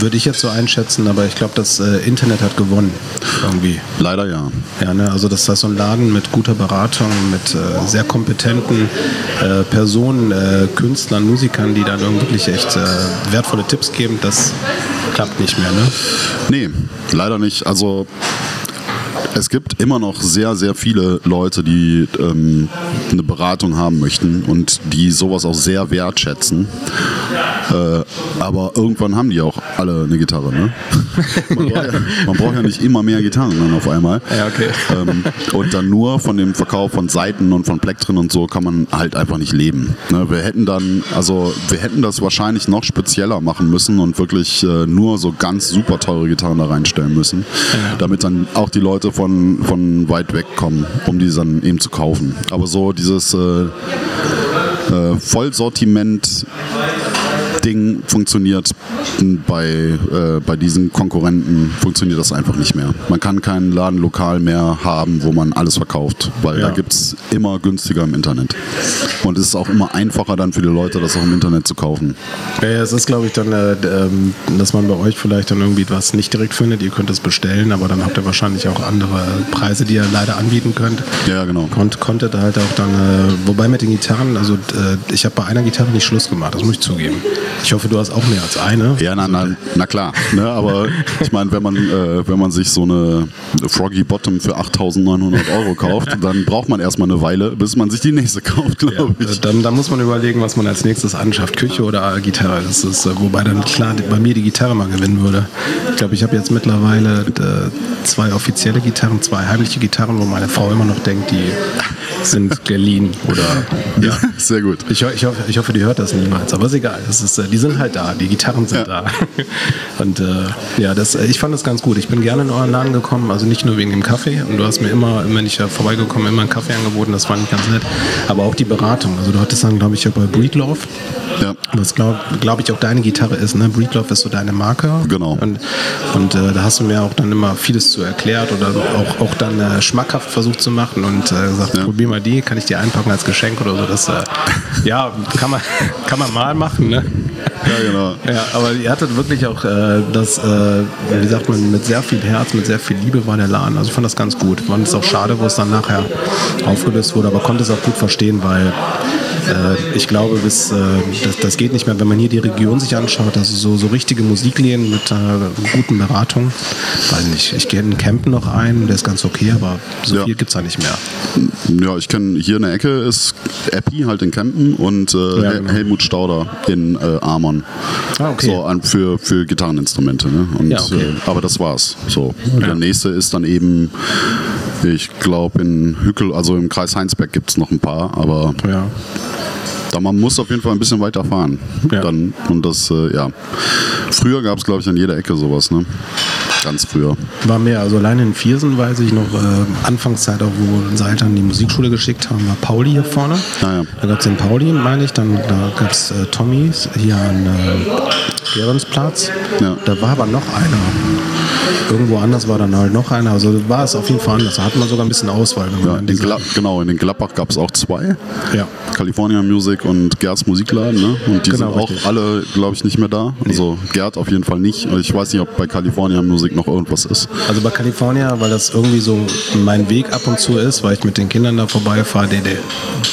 Speaker 1: würde ich jetzt so einschätzen, aber ich glaube, das äh, Internet hat gewonnen irgendwie.
Speaker 3: Leider ja.
Speaker 1: Ja, ne? Also das ist so ein Laden mit guter Beratung, mit äh, sehr kompetenten äh, Personen, äh, Künstlern, Musikern, die dann wirklich echt äh, wertvolle Tipps geben. Das klappt nicht mehr, ne?
Speaker 3: Nee, leider nicht. Also es gibt immer noch sehr, sehr viele Leute, die ähm, eine Beratung haben möchten und die sowas auch sehr wertschätzen. Äh, aber irgendwann haben die auch alle eine Gitarre. Ne? Man, braucht ja, man braucht ja nicht immer mehr Gitarren dann auf einmal.
Speaker 1: Ja, okay.
Speaker 3: Ähm, und dann nur von dem Verkauf von Seiten und von Plektren und so kann man halt einfach nicht leben. Ne? Wir hätten dann, also wir hätten das wahrscheinlich noch spezieller machen müssen und wirklich äh, nur so ganz super teure Gitarren da reinstellen müssen, damit dann auch die Leute von, von weit weg kommen, um die dann eben zu kaufen. Aber so dieses äh, äh, Vollsortiment Ding funktioniert bei, äh, bei diesen Konkurrenten funktioniert das einfach nicht mehr. Man kann kein Ladenlokal mehr haben, wo man alles verkauft, weil
Speaker 1: Ja.
Speaker 3: da gibt es immer günstiger im Internet. Und es ist auch immer einfacher dann für die Leute, das auch im Internet zu kaufen.
Speaker 1: Ja, es ist, glaube ich, dann, äh, ähm, dass man bei euch vielleicht dann irgendwie was nicht direkt findet. Ihr könnt es bestellen, aber dann habt ihr wahrscheinlich auch andere Preise, die ihr leider anbieten könnt.
Speaker 3: Ja, genau.
Speaker 1: Konnt, konntet halt auch dann, äh, wobei mit den Gitarren, also äh, ich habe bei einer Gitarre nicht Schluss gemacht, das muss ich zugeben. Ich hoffe, du hast auch mehr als eine.
Speaker 3: Ja, na, na, na klar. Ne, aber ich meine, wenn man, äh, wenn man sich so eine Froggy Bottom für 8.900 Euro kauft, dann braucht man erstmal eine Weile, bis man sich die nächste kauft,
Speaker 1: Ja,
Speaker 3: glaube ich.
Speaker 1: dann, dann muss man überlegen, was man als nächstes anschafft. Küche oder Gitarre. Das ist, äh, wobei dann klar bei mir die Gitarre mal gewinnen würde. Ich glaube, ich habe jetzt mittlerweile äh, zwei offizielle Gitarren, zwei heimliche Gitarren, wo meine Frau immer noch denkt, die sind geliehen oder ja.
Speaker 3: Sehr gut.
Speaker 1: Ich, ich, hoffe, ich hoffe, die hört das niemals, aber ist egal. Das ist, äh, die sind halt da, die Gitarren sind
Speaker 3: Ja.
Speaker 1: da. Und äh, ja, das, äh, ich fand das ganz gut. Ich bin gerne in euren Laden gekommen, also nicht nur wegen dem Kaffee. Und du hast mir immer, wenn ich da vorbeigekommen immer einen Kaffee angeboten, das fand ich ganz nett. Aber auch die Beratung. Also du hattest dann, glaube ich, ja bei Breedlove,
Speaker 3: Ja.
Speaker 1: was glaube glaub ich auch deine Gitarre ist. Ne? Breedlove ist so deine Marke.
Speaker 3: Genau.
Speaker 1: Und, und äh, da hast du mir auch dann immer vieles zu erklärt oder auch, auch dann äh, schmackhaft versucht zu machen und äh, gesagt,
Speaker 3: Ja.
Speaker 1: probier mal die, kann ich dir einpacken als Geschenk oder so. Das, äh, ja, kann man, kann man mal machen. Ne?
Speaker 3: Ja, genau.
Speaker 1: Ja, aber ihr hattet wirklich auch äh, das, äh, wie sagt man, mit sehr viel Herz, mit sehr viel Liebe war der Laden. Also ich fand das ganz gut. Fand es auch schade, wo es dann nachher aufgelöst wurde, aber konnte es auch gut verstehen, weil äh, ich glaube, bis, äh, das, das geht nicht mehr, wenn man hier die Region sich anschaut, also so, so richtige Musikläden mit äh, guten Beratungen. Weiß nicht, ich gehe in Campen noch ein, der ist ganz okay, aber so
Speaker 3: Ja.
Speaker 1: viel gibt es da nicht mehr.
Speaker 3: Ja, ich kenne hier in der Ecke ist Epi halt in Kempen und äh,
Speaker 1: Ja, genau.
Speaker 3: Helmut Stauder in äh, Amon.
Speaker 1: Ah, okay.
Speaker 3: So an, für, für Gitarreninstrumente. Ne? Und,
Speaker 1: Ja, okay.
Speaker 3: äh, aber das war's. So.
Speaker 1: Ja.
Speaker 3: Der nächste ist dann eben, ich glaube in Hückel, also im Kreis Heinsberg gibt es noch ein paar, aber
Speaker 1: Ja.
Speaker 3: da man muss auf jeden Fall ein bisschen weiter fahren.
Speaker 1: Ja.
Speaker 3: Dann, und das, äh, ja. Früher gab es, glaube ich, an jeder Ecke sowas, ne? Ganz früher.
Speaker 1: War mehr, also allein in Viersen weiß ich noch, äh, Anfangszeit auch, wo unsere Eltern die Musikschule geschickt haben, war Pauli hier vorne.
Speaker 3: Ah, ja.
Speaker 1: Da gab es den Pauli, meine ich, dann da gab es äh, Tommys hier an äh, Gerensplatz.
Speaker 3: Ja.
Speaker 1: Da war aber noch einer. Irgendwo anders war dann halt noch einer. Also war es auf jeden Fall anders. Da hatte man sogar ein bisschen Auswahl.
Speaker 3: Ja, in genau, in den Gladbach gab es auch zwei.
Speaker 1: ja.
Speaker 3: California Music und Gerds Musikladen, ne? Und die
Speaker 1: Genau,
Speaker 3: sind auch
Speaker 1: richtig.
Speaker 3: alle, glaube ich, nicht mehr da. Also Gerd auf jeden Fall nicht. Ich weiß nicht, ob bei California Music Noch irgendwas ist.
Speaker 1: Also bei California, weil das irgendwie so mein Weg ab und zu ist, weil ich mit den Kindern da vorbeifahre,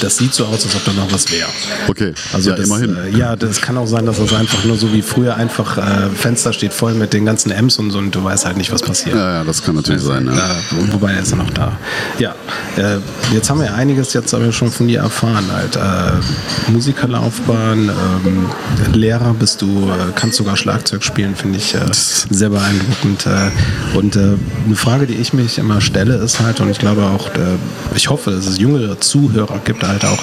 Speaker 1: das sieht so aus, als ob da noch was wäre.
Speaker 3: Okay,
Speaker 1: Also
Speaker 3: ja,
Speaker 1: das,
Speaker 3: immerhin.
Speaker 1: Äh, ja, das kann auch sein, dass das einfach nur so wie früher einfach äh, Fenster steht voll mit den ganzen M's und so und du weißt halt nicht, was passiert.
Speaker 3: ja, ja, das kann natürlich sein. Ja.
Speaker 1: Äh, wo- wobei er ist ja noch da. Ja, äh, jetzt haben wir einiges jetzt aber schon von dir erfahren. Halt. Äh, Musikerlaufbahn, ähm, Lehrer bist du, äh, kannst sogar Schlagzeug spielen, finde ich sehr beeindruckend. Äh, und äh, eine Frage, die ich mich immer stelle, ist halt, und ich glaube auch, äh, ich hoffe, dass es jüngere Zuhörer gibt halt auch,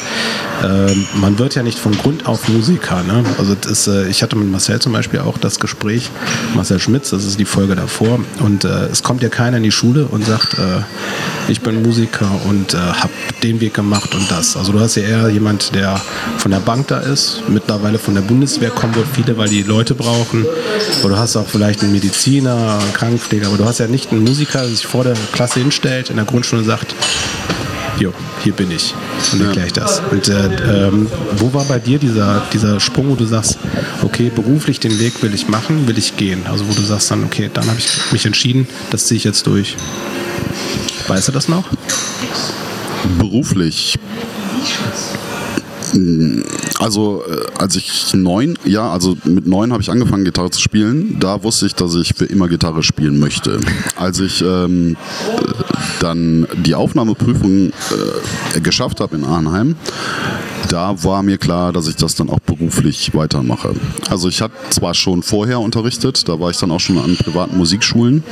Speaker 1: äh, man wird ja nicht von Grund auf Musiker. Ne? Also ist, äh, ich hatte mit Marcel zum Beispiel auch das Gespräch, Marcel Schmitz, das ist die Folge davor, und es kommt ja keiner in die Schule und sagt, ich bin Musiker und habe den Weg gemacht und das. Also du hast ja eher jemand, der von der Bank da ist, mittlerweile von der Bundeswehr kommen wohl viele, weil die Leute brauchen. Oder du hast auch vielleicht einen Mediziner, Krankenpfleger, aber du hast ja nicht einen Musiker, der sich vor der Klasse hinstellt, in der Grundschule und sagt, jo, hier bin ich und erkläre ich das. Und äh, ähm, wo war bei dir dieser, dieser Sprung, wo du sagst, okay, beruflich den Weg will ich machen, will ich gehen? Also wo du sagst dann, okay, dann habe ich mich entschieden, das ziehe ich jetzt durch. Weißt du das noch?
Speaker 3: Beruflich. Also äh, als ich neun, ja, also mit neun habe ich angefangen Gitarre zu spielen. Da wusste ich, dass ich für immer Gitarre spielen möchte. Als ich ähm, äh, dann die Aufnahmeprüfung äh, geschafft habe in Arnheim, da war mir klar, dass ich das dann auch beruflich weitermache. Also ich hatte zwar schon vorher unterrichtet, da war ich dann auch schon an privaten Musikschulen.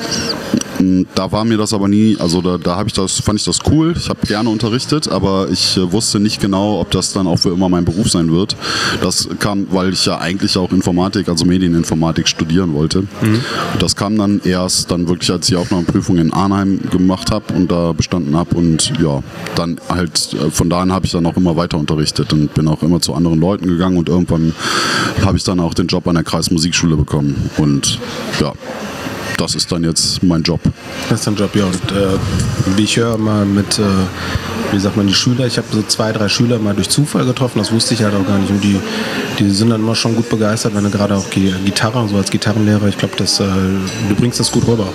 Speaker 3: Da war mir das aber nie, also da, da habe ich das, fand ich das cool. Ich habe gerne unterrichtet, aber ich äh, wusste nicht genau, ob das dann auch für immer mein Beruf sein wird. Das kam, weil ich ja eigentlich auch Informatik, also Medieninformatik studieren wollte. Und das kam dann erst dann wirklich, als ich die Aufnahmeprüfung in Arnheim gemacht habe und da bestanden habe und ja, dann halt äh, von da an habe ich dann auch immer weiter unterrichtet und bin auch immer zu anderen Leuten gegangen und irgendwann habe ich dann auch den Job an der Kreismusikschule bekommen und ja, das ist dann jetzt mein Job.
Speaker 1: Das ist dein Job, ja. Und äh, wie ich höre mal mit, äh, wie sagt man, die Schüler, ich habe so zwei, drei Schüler mal durch Zufall getroffen, das wusste ich halt auch gar nicht. Und die, die sind dann immer schon gut begeistert, wenn du gerade auch die Gitarre, so als Gitarrenlehrer, ich glaube, das, äh, du bringst das gut rüber.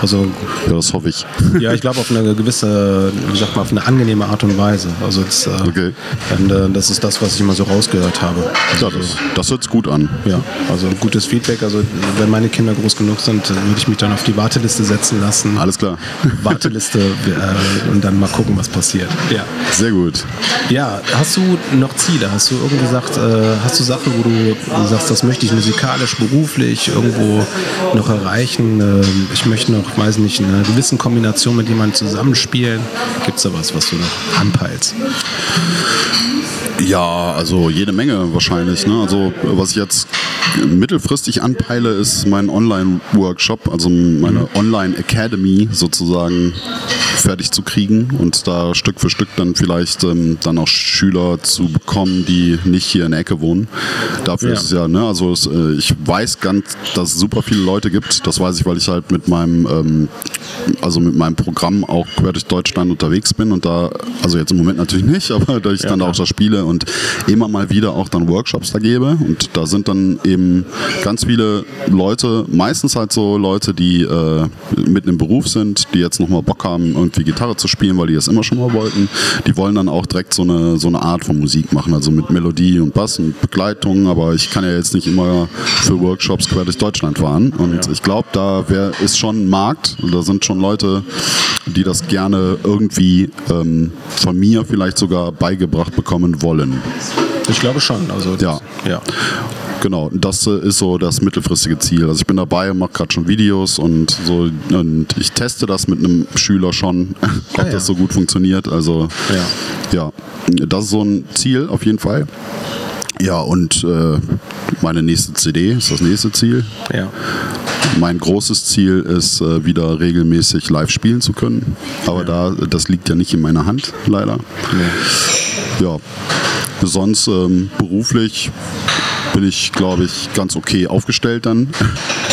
Speaker 1: Also
Speaker 3: Ja, das hoffe ich.
Speaker 1: ja, ich glaube auf eine gewisse, wie sagt man, auf eine angenehme Art und Weise. Also das, äh,
Speaker 3: Okay.
Speaker 1: und, äh, das ist das, was ich immer so rausgehört habe.
Speaker 3: Ja, das, das hört sich gut an.
Speaker 1: Ja, also gutes Feedback. Also wenn meine Kinder groß genug sind, würde ich mich dann auf die Warteliste setzen lassen.
Speaker 3: Alles klar.
Speaker 1: Warteliste äh, und dann mal gucken, was passiert. Ja.
Speaker 3: Sehr gut.
Speaker 1: Ja, hast du noch Ziele? Hast du irgendwie gesagt, äh, hast du Sachen, wo du sagst, das möchte ich musikalisch, beruflich irgendwo noch erreichen? Äh, ich möchte noch, weiß nicht, in einer gewissen Kombination mit jemandem zusammenspielen. Gibt es da was, was du noch anpeilst?
Speaker 3: Ja, also jede Menge wahrscheinlich. Ne? Also was ich jetzt mittelfristig anpeile, ist mein Online-Workshop, also meine Online-Academy sozusagen fertig zu kriegen und da Stück für Stück dann vielleicht ähm, dann auch Schüler zu bekommen, die nicht hier in der Ecke wohnen. Dafür
Speaker 1: Ja.
Speaker 3: ist es ja, ne, also es, äh, ich weiß ganz, dass es super viele Leute gibt. Das weiß ich, weil ich halt mit meinem, ähm, also mit meinem Programm auch quer durch Deutschland unterwegs bin und da, also jetzt im Moment natürlich nicht, aber da ich dann auch da spiele und immer mal wieder auch dann Workshops da gebe. Und da sind dann eben ganz viele Leute, meistens halt so Leute, die äh, mitten im Beruf sind, die jetzt nochmal Bock haben, irgendwie Gitarre zu spielen, weil die das immer schon mal wollten. Die wollen dann auch direkt so eine, so eine Art von Musik machen, also mit Melodie und Bass und Begleitung, aber ich kann ja jetzt nicht immer für Workshops quer durch Deutschland fahren. Und ich glaube, da wär, ist schon ein Markt, da sind schon Leute, die das gerne irgendwie ähm, von mir vielleicht sogar beigebracht bekommen wollen.
Speaker 1: Ich glaube schon. Also
Speaker 3: Ja.
Speaker 1: ja.
Speaker 3: Genau, das äh, ist so das mittelfristige Ziel. Also ich bin dabei und mache gerade schon Videos und so und ich teste das mit einem Schüler schon, ob
Speaker 1: Ah, ja.
Speaker 3: das so gut funktioniert. Also ja, das ist so ein Ziel auf jeden Fall. Ja, und äh, meine nächste CD ist das nächste Ziel.
Speaker 1: Ja.
Speaker 3: Mein großes Ziel ist, äh, wieder regelmäßig live spielen zu können. Aber da, das liegt ja nicht in meiner Hand, leider. Ja, sonst ähm, beruflich bin ich, glaube ich, ganz okay aufgestellt dann.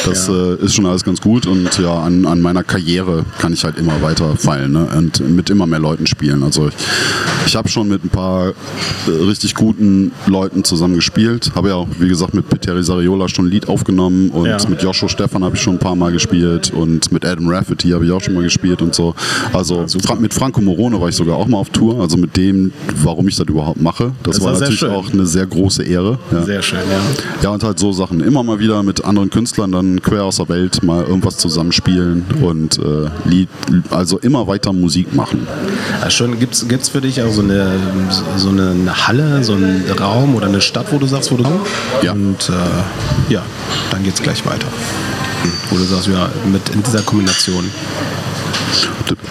Speaker 3: Das
Speaker 1: Ja.
Speaker 3: äh, ist schon alles ganz gut und ja, an, an meiner Karriere kann ich halt immer weiter feilen ne? und mit immer mehr Leuten spielen. Also ich, ich habe schon mit ein paar äh, richtig guten Leuten zusammen gespielt. Habe ja auch, wie gesagt, mit Peteri Sariola schon ein Lied aufgenommen und
Speaker 1: Ja.
Speaker 3: mit Joshua Stefan habe ich schon ein paar Mal gespielt und mit Adam Rafferty habe ich auch schon mal gespielt und so. Also Fra mit Franco Morone war ich sogar auch mal auf Tour, also mit dem, warum ich das überhaupt mache. Das,
Speaker 1: Das
Speaker 3: war natürlich
Speaker 1: schön.
Speaker 3: auch eine sehr große Ehre. Ja.
Speaker 1: Sehr schön, ja.
Speaker 3: Ja, und halt so Sachen. Immer mal wieder mit anderen Künstlern dann quer aus der Welt mal irgendwas zusammenspielen und äh, Lied, also immer weiter Musik machen.
Speaker 1: Ja, schon gibt's gibt's für dich auch so eine so eine, eine Halle, so einen Raum oder eine Stadt, wo du sagst, wo du
Speaker 3: Ja.
Speaker 1: und äh, ja, dann geht's gleich weiter. Wo du sagst, ja, mit in dieser Kombination.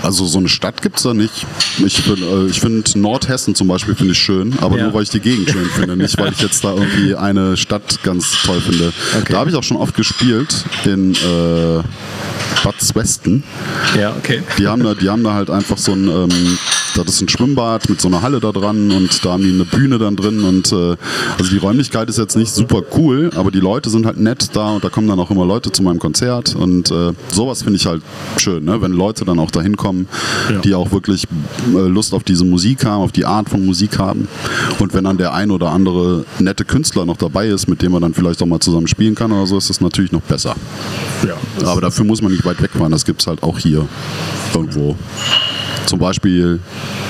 Speaker 3: Also so eine Stadt gibt es da nicht. Ich finde äh, ich find Nordhessen zum Beispiel finde ich schön, aber
Speaker 1: Ja.
Speaker 3: nur weil ich die Gegend schön finde, nicht weil ich jetzt da irgendwie eine Stadt ganz toll finde.
Speaker 1: Okay.
Speaker 3: Da habe ich auch schon oft gespielt in äh, Bad Weston.
Speaker 1: Ja, okay.
Speaker 3: Die haben da, die haben da halt einfach so ein, ähm, das ist ein Schwimmbad mit so einer Halle da dran und da haben die eine Bühne dann drin und äh, also die Räumlichkeit ist jetzt nicht super cool, aber die Leute sind halt nett da und da kommen dann auch immer Leute zu meinem Konzert und äh, sowas finde ich halt schön, ne? wenn Leute dann auch da hinkommen,
Speaker 1: Ja.
Speaker 3: die auch wirklich äh, Lust auf diese Musik haben, auf die Art von Musik haben und wenn dann der ein oder andere nette Künstler noch dabei ist, mit dem man dann vielleicht auch mal zusammen spielen kann oder so, ist das natürlich noch besser.
Speaker 1: Ja.
Speaker 3: Aber dafür muss man nicht weit wegfahren, das gibt es halt auch hier irgendwo. Zum Beispiel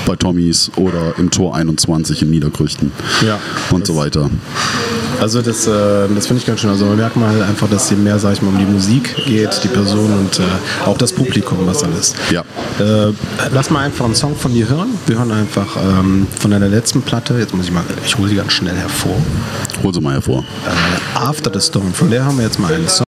Speaker 3: bei Tommys oder im Tor 21 in Niederkrüchten
Speaker 1: Ja.
Speaker 3: und so weiter.
Speaker 1: Also das, äh, das finde ich ganz schön. Also man merkt mal halt einfach, dass hier mehr, sag ich mal, um die Musik geht, die Person und äh, auch das Publikum, was dann ist.
Speaker 3: Ja.
Speaker 1: Äh, lass mal einfach einen Song von dir hören. Wir hören einfach ähm, von deiner letzten Platte. Jetzt muss ich mal, ich hole sie ganz schnell hervor.
Speaker 3: Hol sie mal hervor.
Speaker 1: After the Storm. Von der haben wir jetzt mal einen Song.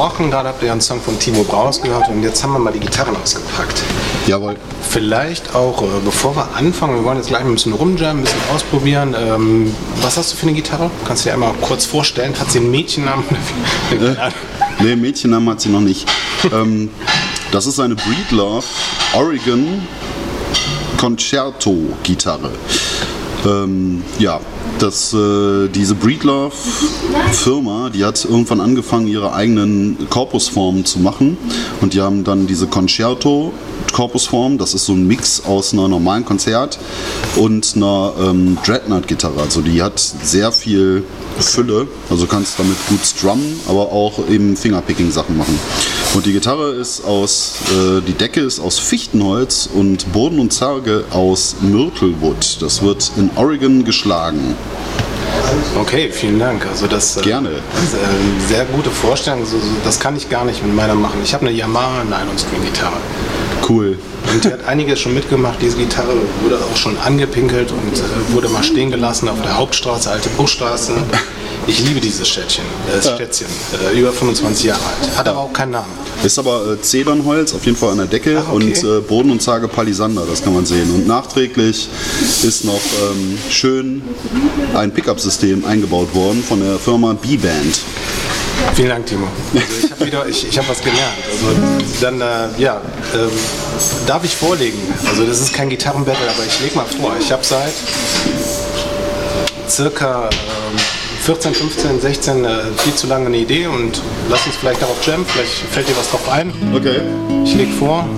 Speaker 1: Versprochen. Gerade habt ihr einen Song von Timo Braus gehört und jetzt haben wir mal die Gitarren ausgepackt.
Speaker 3: Jawohl.
Speaker 1: Vielleicht auch, äh, bevor wir anfangen, wir wollen jetzt gleich ein bisschen rumjammen, ein bisschen ausprobieren. Ähm, was hast du für eine Gitarre? Kannst du dir einmal kurz vorstellen? Hat sie einen Mädchennamen?
Speaker 3: Äh, nee, Mädchennamen hat sie noch nicht. ähm, das ist eine Breedlove Oregon Concerto Gitarre. Ähm, ja, das, äh, diese Breedlove Firma, die hat irgendwann angefangen, ihre eigenen Korpusformen zu machen. Und die haben dann diese Concerto Korpusform, das ist so ein Mix aus einer normalen Konzert und einer ähm, Dreadnought-Gitarre. Also die hat sehr viel Fülle, also du kannst damit gut strummen, aber auch eben Fingerpicking-Sachen machen. Und die Gitarre ist aus, äh, die Decke ist aus Fichtenholz und Boden und Zarge aus Myrtlewood. Das wird in Oregon geschlagen.
Speaker 1: Okay, vielen Dank. Also das, äh,
Speaker 3: Gerne.
Speaker 1: Das äh, sehr gute Vorstellung. Das kann ich gar nicht mit meiner machen. Ich habe eine Yamaha Nylon String Gitarre.
Speaker 3: Cool.
Speaker 1: Und die hat einiges schon mitgemacht. Diese Gitarre wurde auch schon angepinkelt und äh, wurde mal stehen gelassen auf der Hauptstraße, alte Bruchstraße. Ich liebe dieses Schätzchen, äh, Schätzchen, äh, über 25 Jahre alt. Hat aber auch keinen Namen.
Speaker 3: Ist aber äh, Zedernholz auf jeden Fall an der Decke
Speaker 1: Ach, okay.
Speaker 3: und äh, Boden und Zarge Palisander, das kann man sehen. Und nachträglich ist noch ähm, schön ein Pickup-System eingebaut worden von der Firma B-Band.
Speaker 1: Vielen Dank, Timo. Also ich habe wieder, ich, ich habe was gelernt. Also dann, äh, ja, ähm, darf ich vorlegen? Also das ist kein Gitarrenbattle, aber ich lege mal vor. Ich habe seit circa ähm, 14, 15, 16 äh, viel zu lange eine Idee und lass uns vielleicht darauf jammen. Vielleicht fällt dir was drauf ein.
Speaker 3: Okay.
Speaker 1: Ich lege vor.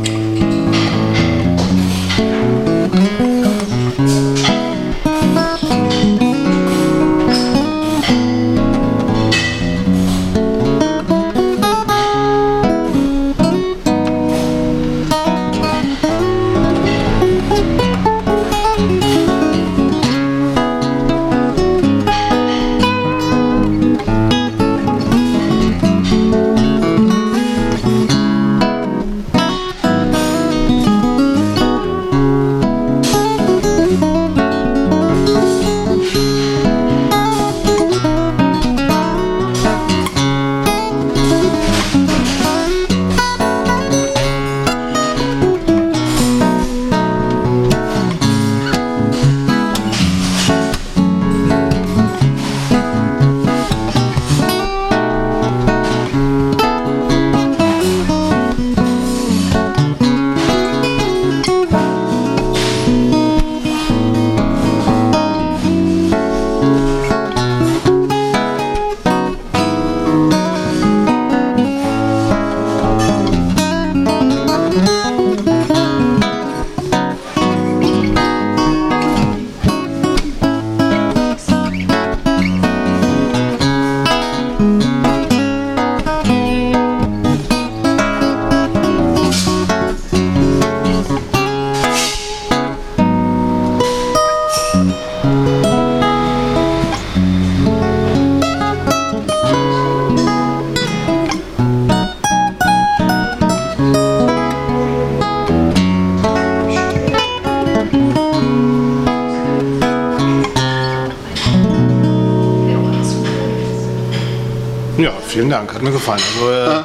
Speaker 1: Hat mir gefallen. Also, äh,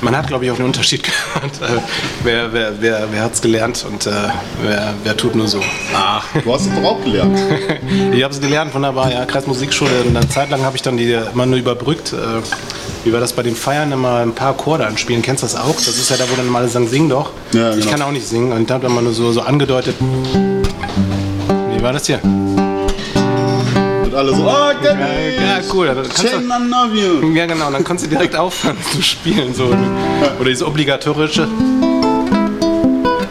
Speaker 1: man hat, glaube ich, auch den Unterschied gehört. Äh, wer wer, wer, wer hat es gelernt und äh, wer, wer tut nur so.
Speaker 3: Ach, du hast es doch auch gelernt.
Speaker 1: Ich habe es gelernt, wunderbar, ja, Kreismusikschule. Und eine Zeit lang habe ich dann die immer nur überbrückt. Äh, wie war das bei den Feiern immer ein paar Akkorde anspielen? Kennst du das auch? Das ist ja da, wo dann mal alle sagen, sing doch.
Speaker 3: Ja,
Speaker 1: Ich
Speaker 3: genau.
Speaker 1: kann auch nicht singen. Und da hat man nur so, so angedeutet. Wie war das hier?
Speaker 3: Und alle so, oh, kenn
Speaker 1: Ja,
Speaker 3: ich.
Speaker 1: ja, cool. Dann kannst du,
Speaker 3: Chain I love you.
Speaker 1: Ja, genau, dann kannst du direkt aufhören zu spielen. So. Oder dieses obligatorische.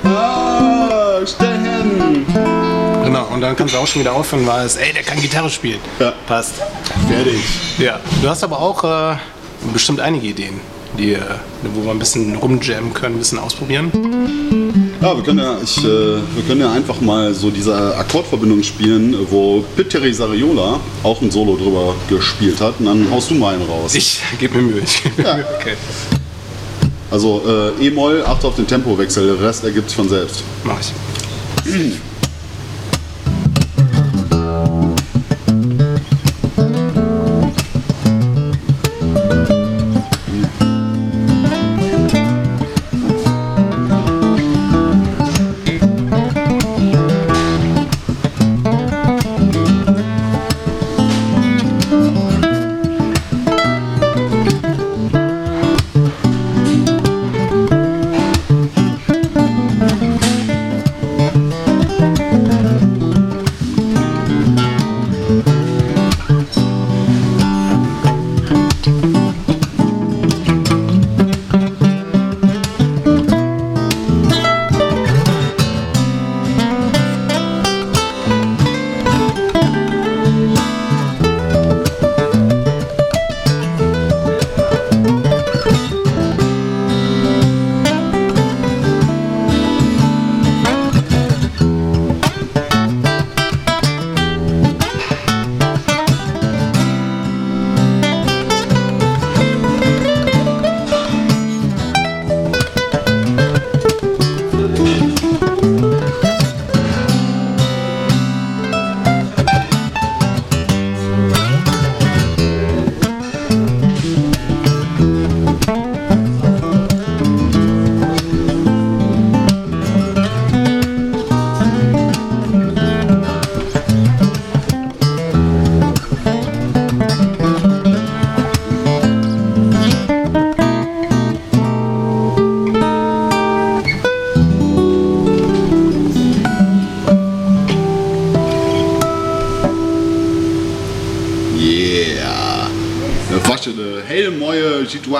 Speaker 3: Ah, stell hin.
Speaker 1: Genau, und dann kannst du auch schon wieder aufhören, weil es, ey, der kann Gitarre spielen.
Speaker 3: Ja.
Speaker 1: Passt.
Speaker 3: Fertig.
Speaker 1: Ja. Du hast aber auch äh, bestimmt einige Ideen, die, äh, wo wir ein bisschen rumjammen können, ein bisschen ausprobieren.
Speaker 3: Ja, wir können ja, ich, äh, wir können ja einfach mal so diese Akkordverbindung spielen, wo Pitteri Sariola auch ein Solo drüber gespielt hat. Und dann haust du mal einen raus.
Speaker 1: Ich gebe mir Mühe. Ich geb mir
Speaker 3: Ja.
Speaker 1: Mühe. Okay,
Speaker 3: Also äh, E-Moll, achte auf den Tempowechsel, der Rest ergibt sich von selbst.
Speaker 1: mach ich.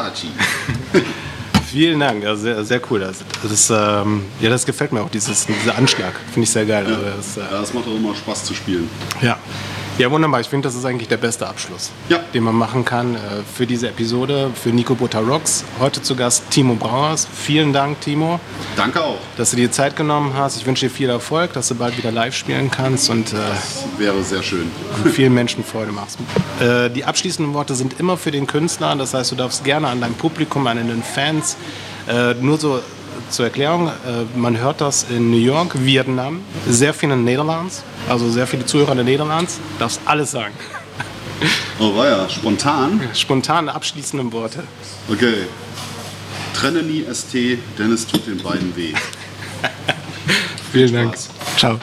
Speaker 3: Situation.
Speaker 1: Vielen Dank, ja, sehr, sehr cool. Das, das, ähm, ja, das gefällt mir auch, dieses, dieser Anschlag. Finde ich sehr geil. Also das, äh,
Speaker 3: Ja, das macht auch immer Spaß zu spielen.
Speaker 1: ja. ja, wunderbar. Ich finde, das ist eigentlich der beste Abschluss,
Speaker 3: Ja.
Speaker 1: den man machen kann äh, für diese Episode, für Nico Butter Rocks. Heute zu Gast Timo Brauers. Vielen Dank, Timo,
Speaker 3: Danke auch.
Speaker 1: Dass du dir Zeit genommen hast. Ich wünsche dir viel Erfolg, dass du bald wieder live spielen kannst und äh,
Speaker 3: Das wäre sehr schön.
Speaker 1: vielen Menschen Freude machst. Äh, die abschließenden Worte sind immer für den Künstler, das heißt, du darfst gerne an dein Publikum, an den Fans, äh, nur so zur Erklärung, äh, man hört das in New York, Vietnam, sehr viele in Niederlands, also sehr viele Zuhörer in den Niederlands, darfst alles sagen.
Speaker 3: Oh, war ja spontan.
Speaker 1: Spontane abschließende Worte.
Speaker 3: Okay. Trenne nie ST, denn es tut den beiden weh.
Speaker 1: Vielen
Speaker 3: Dank.
Speaker 1: Ciao.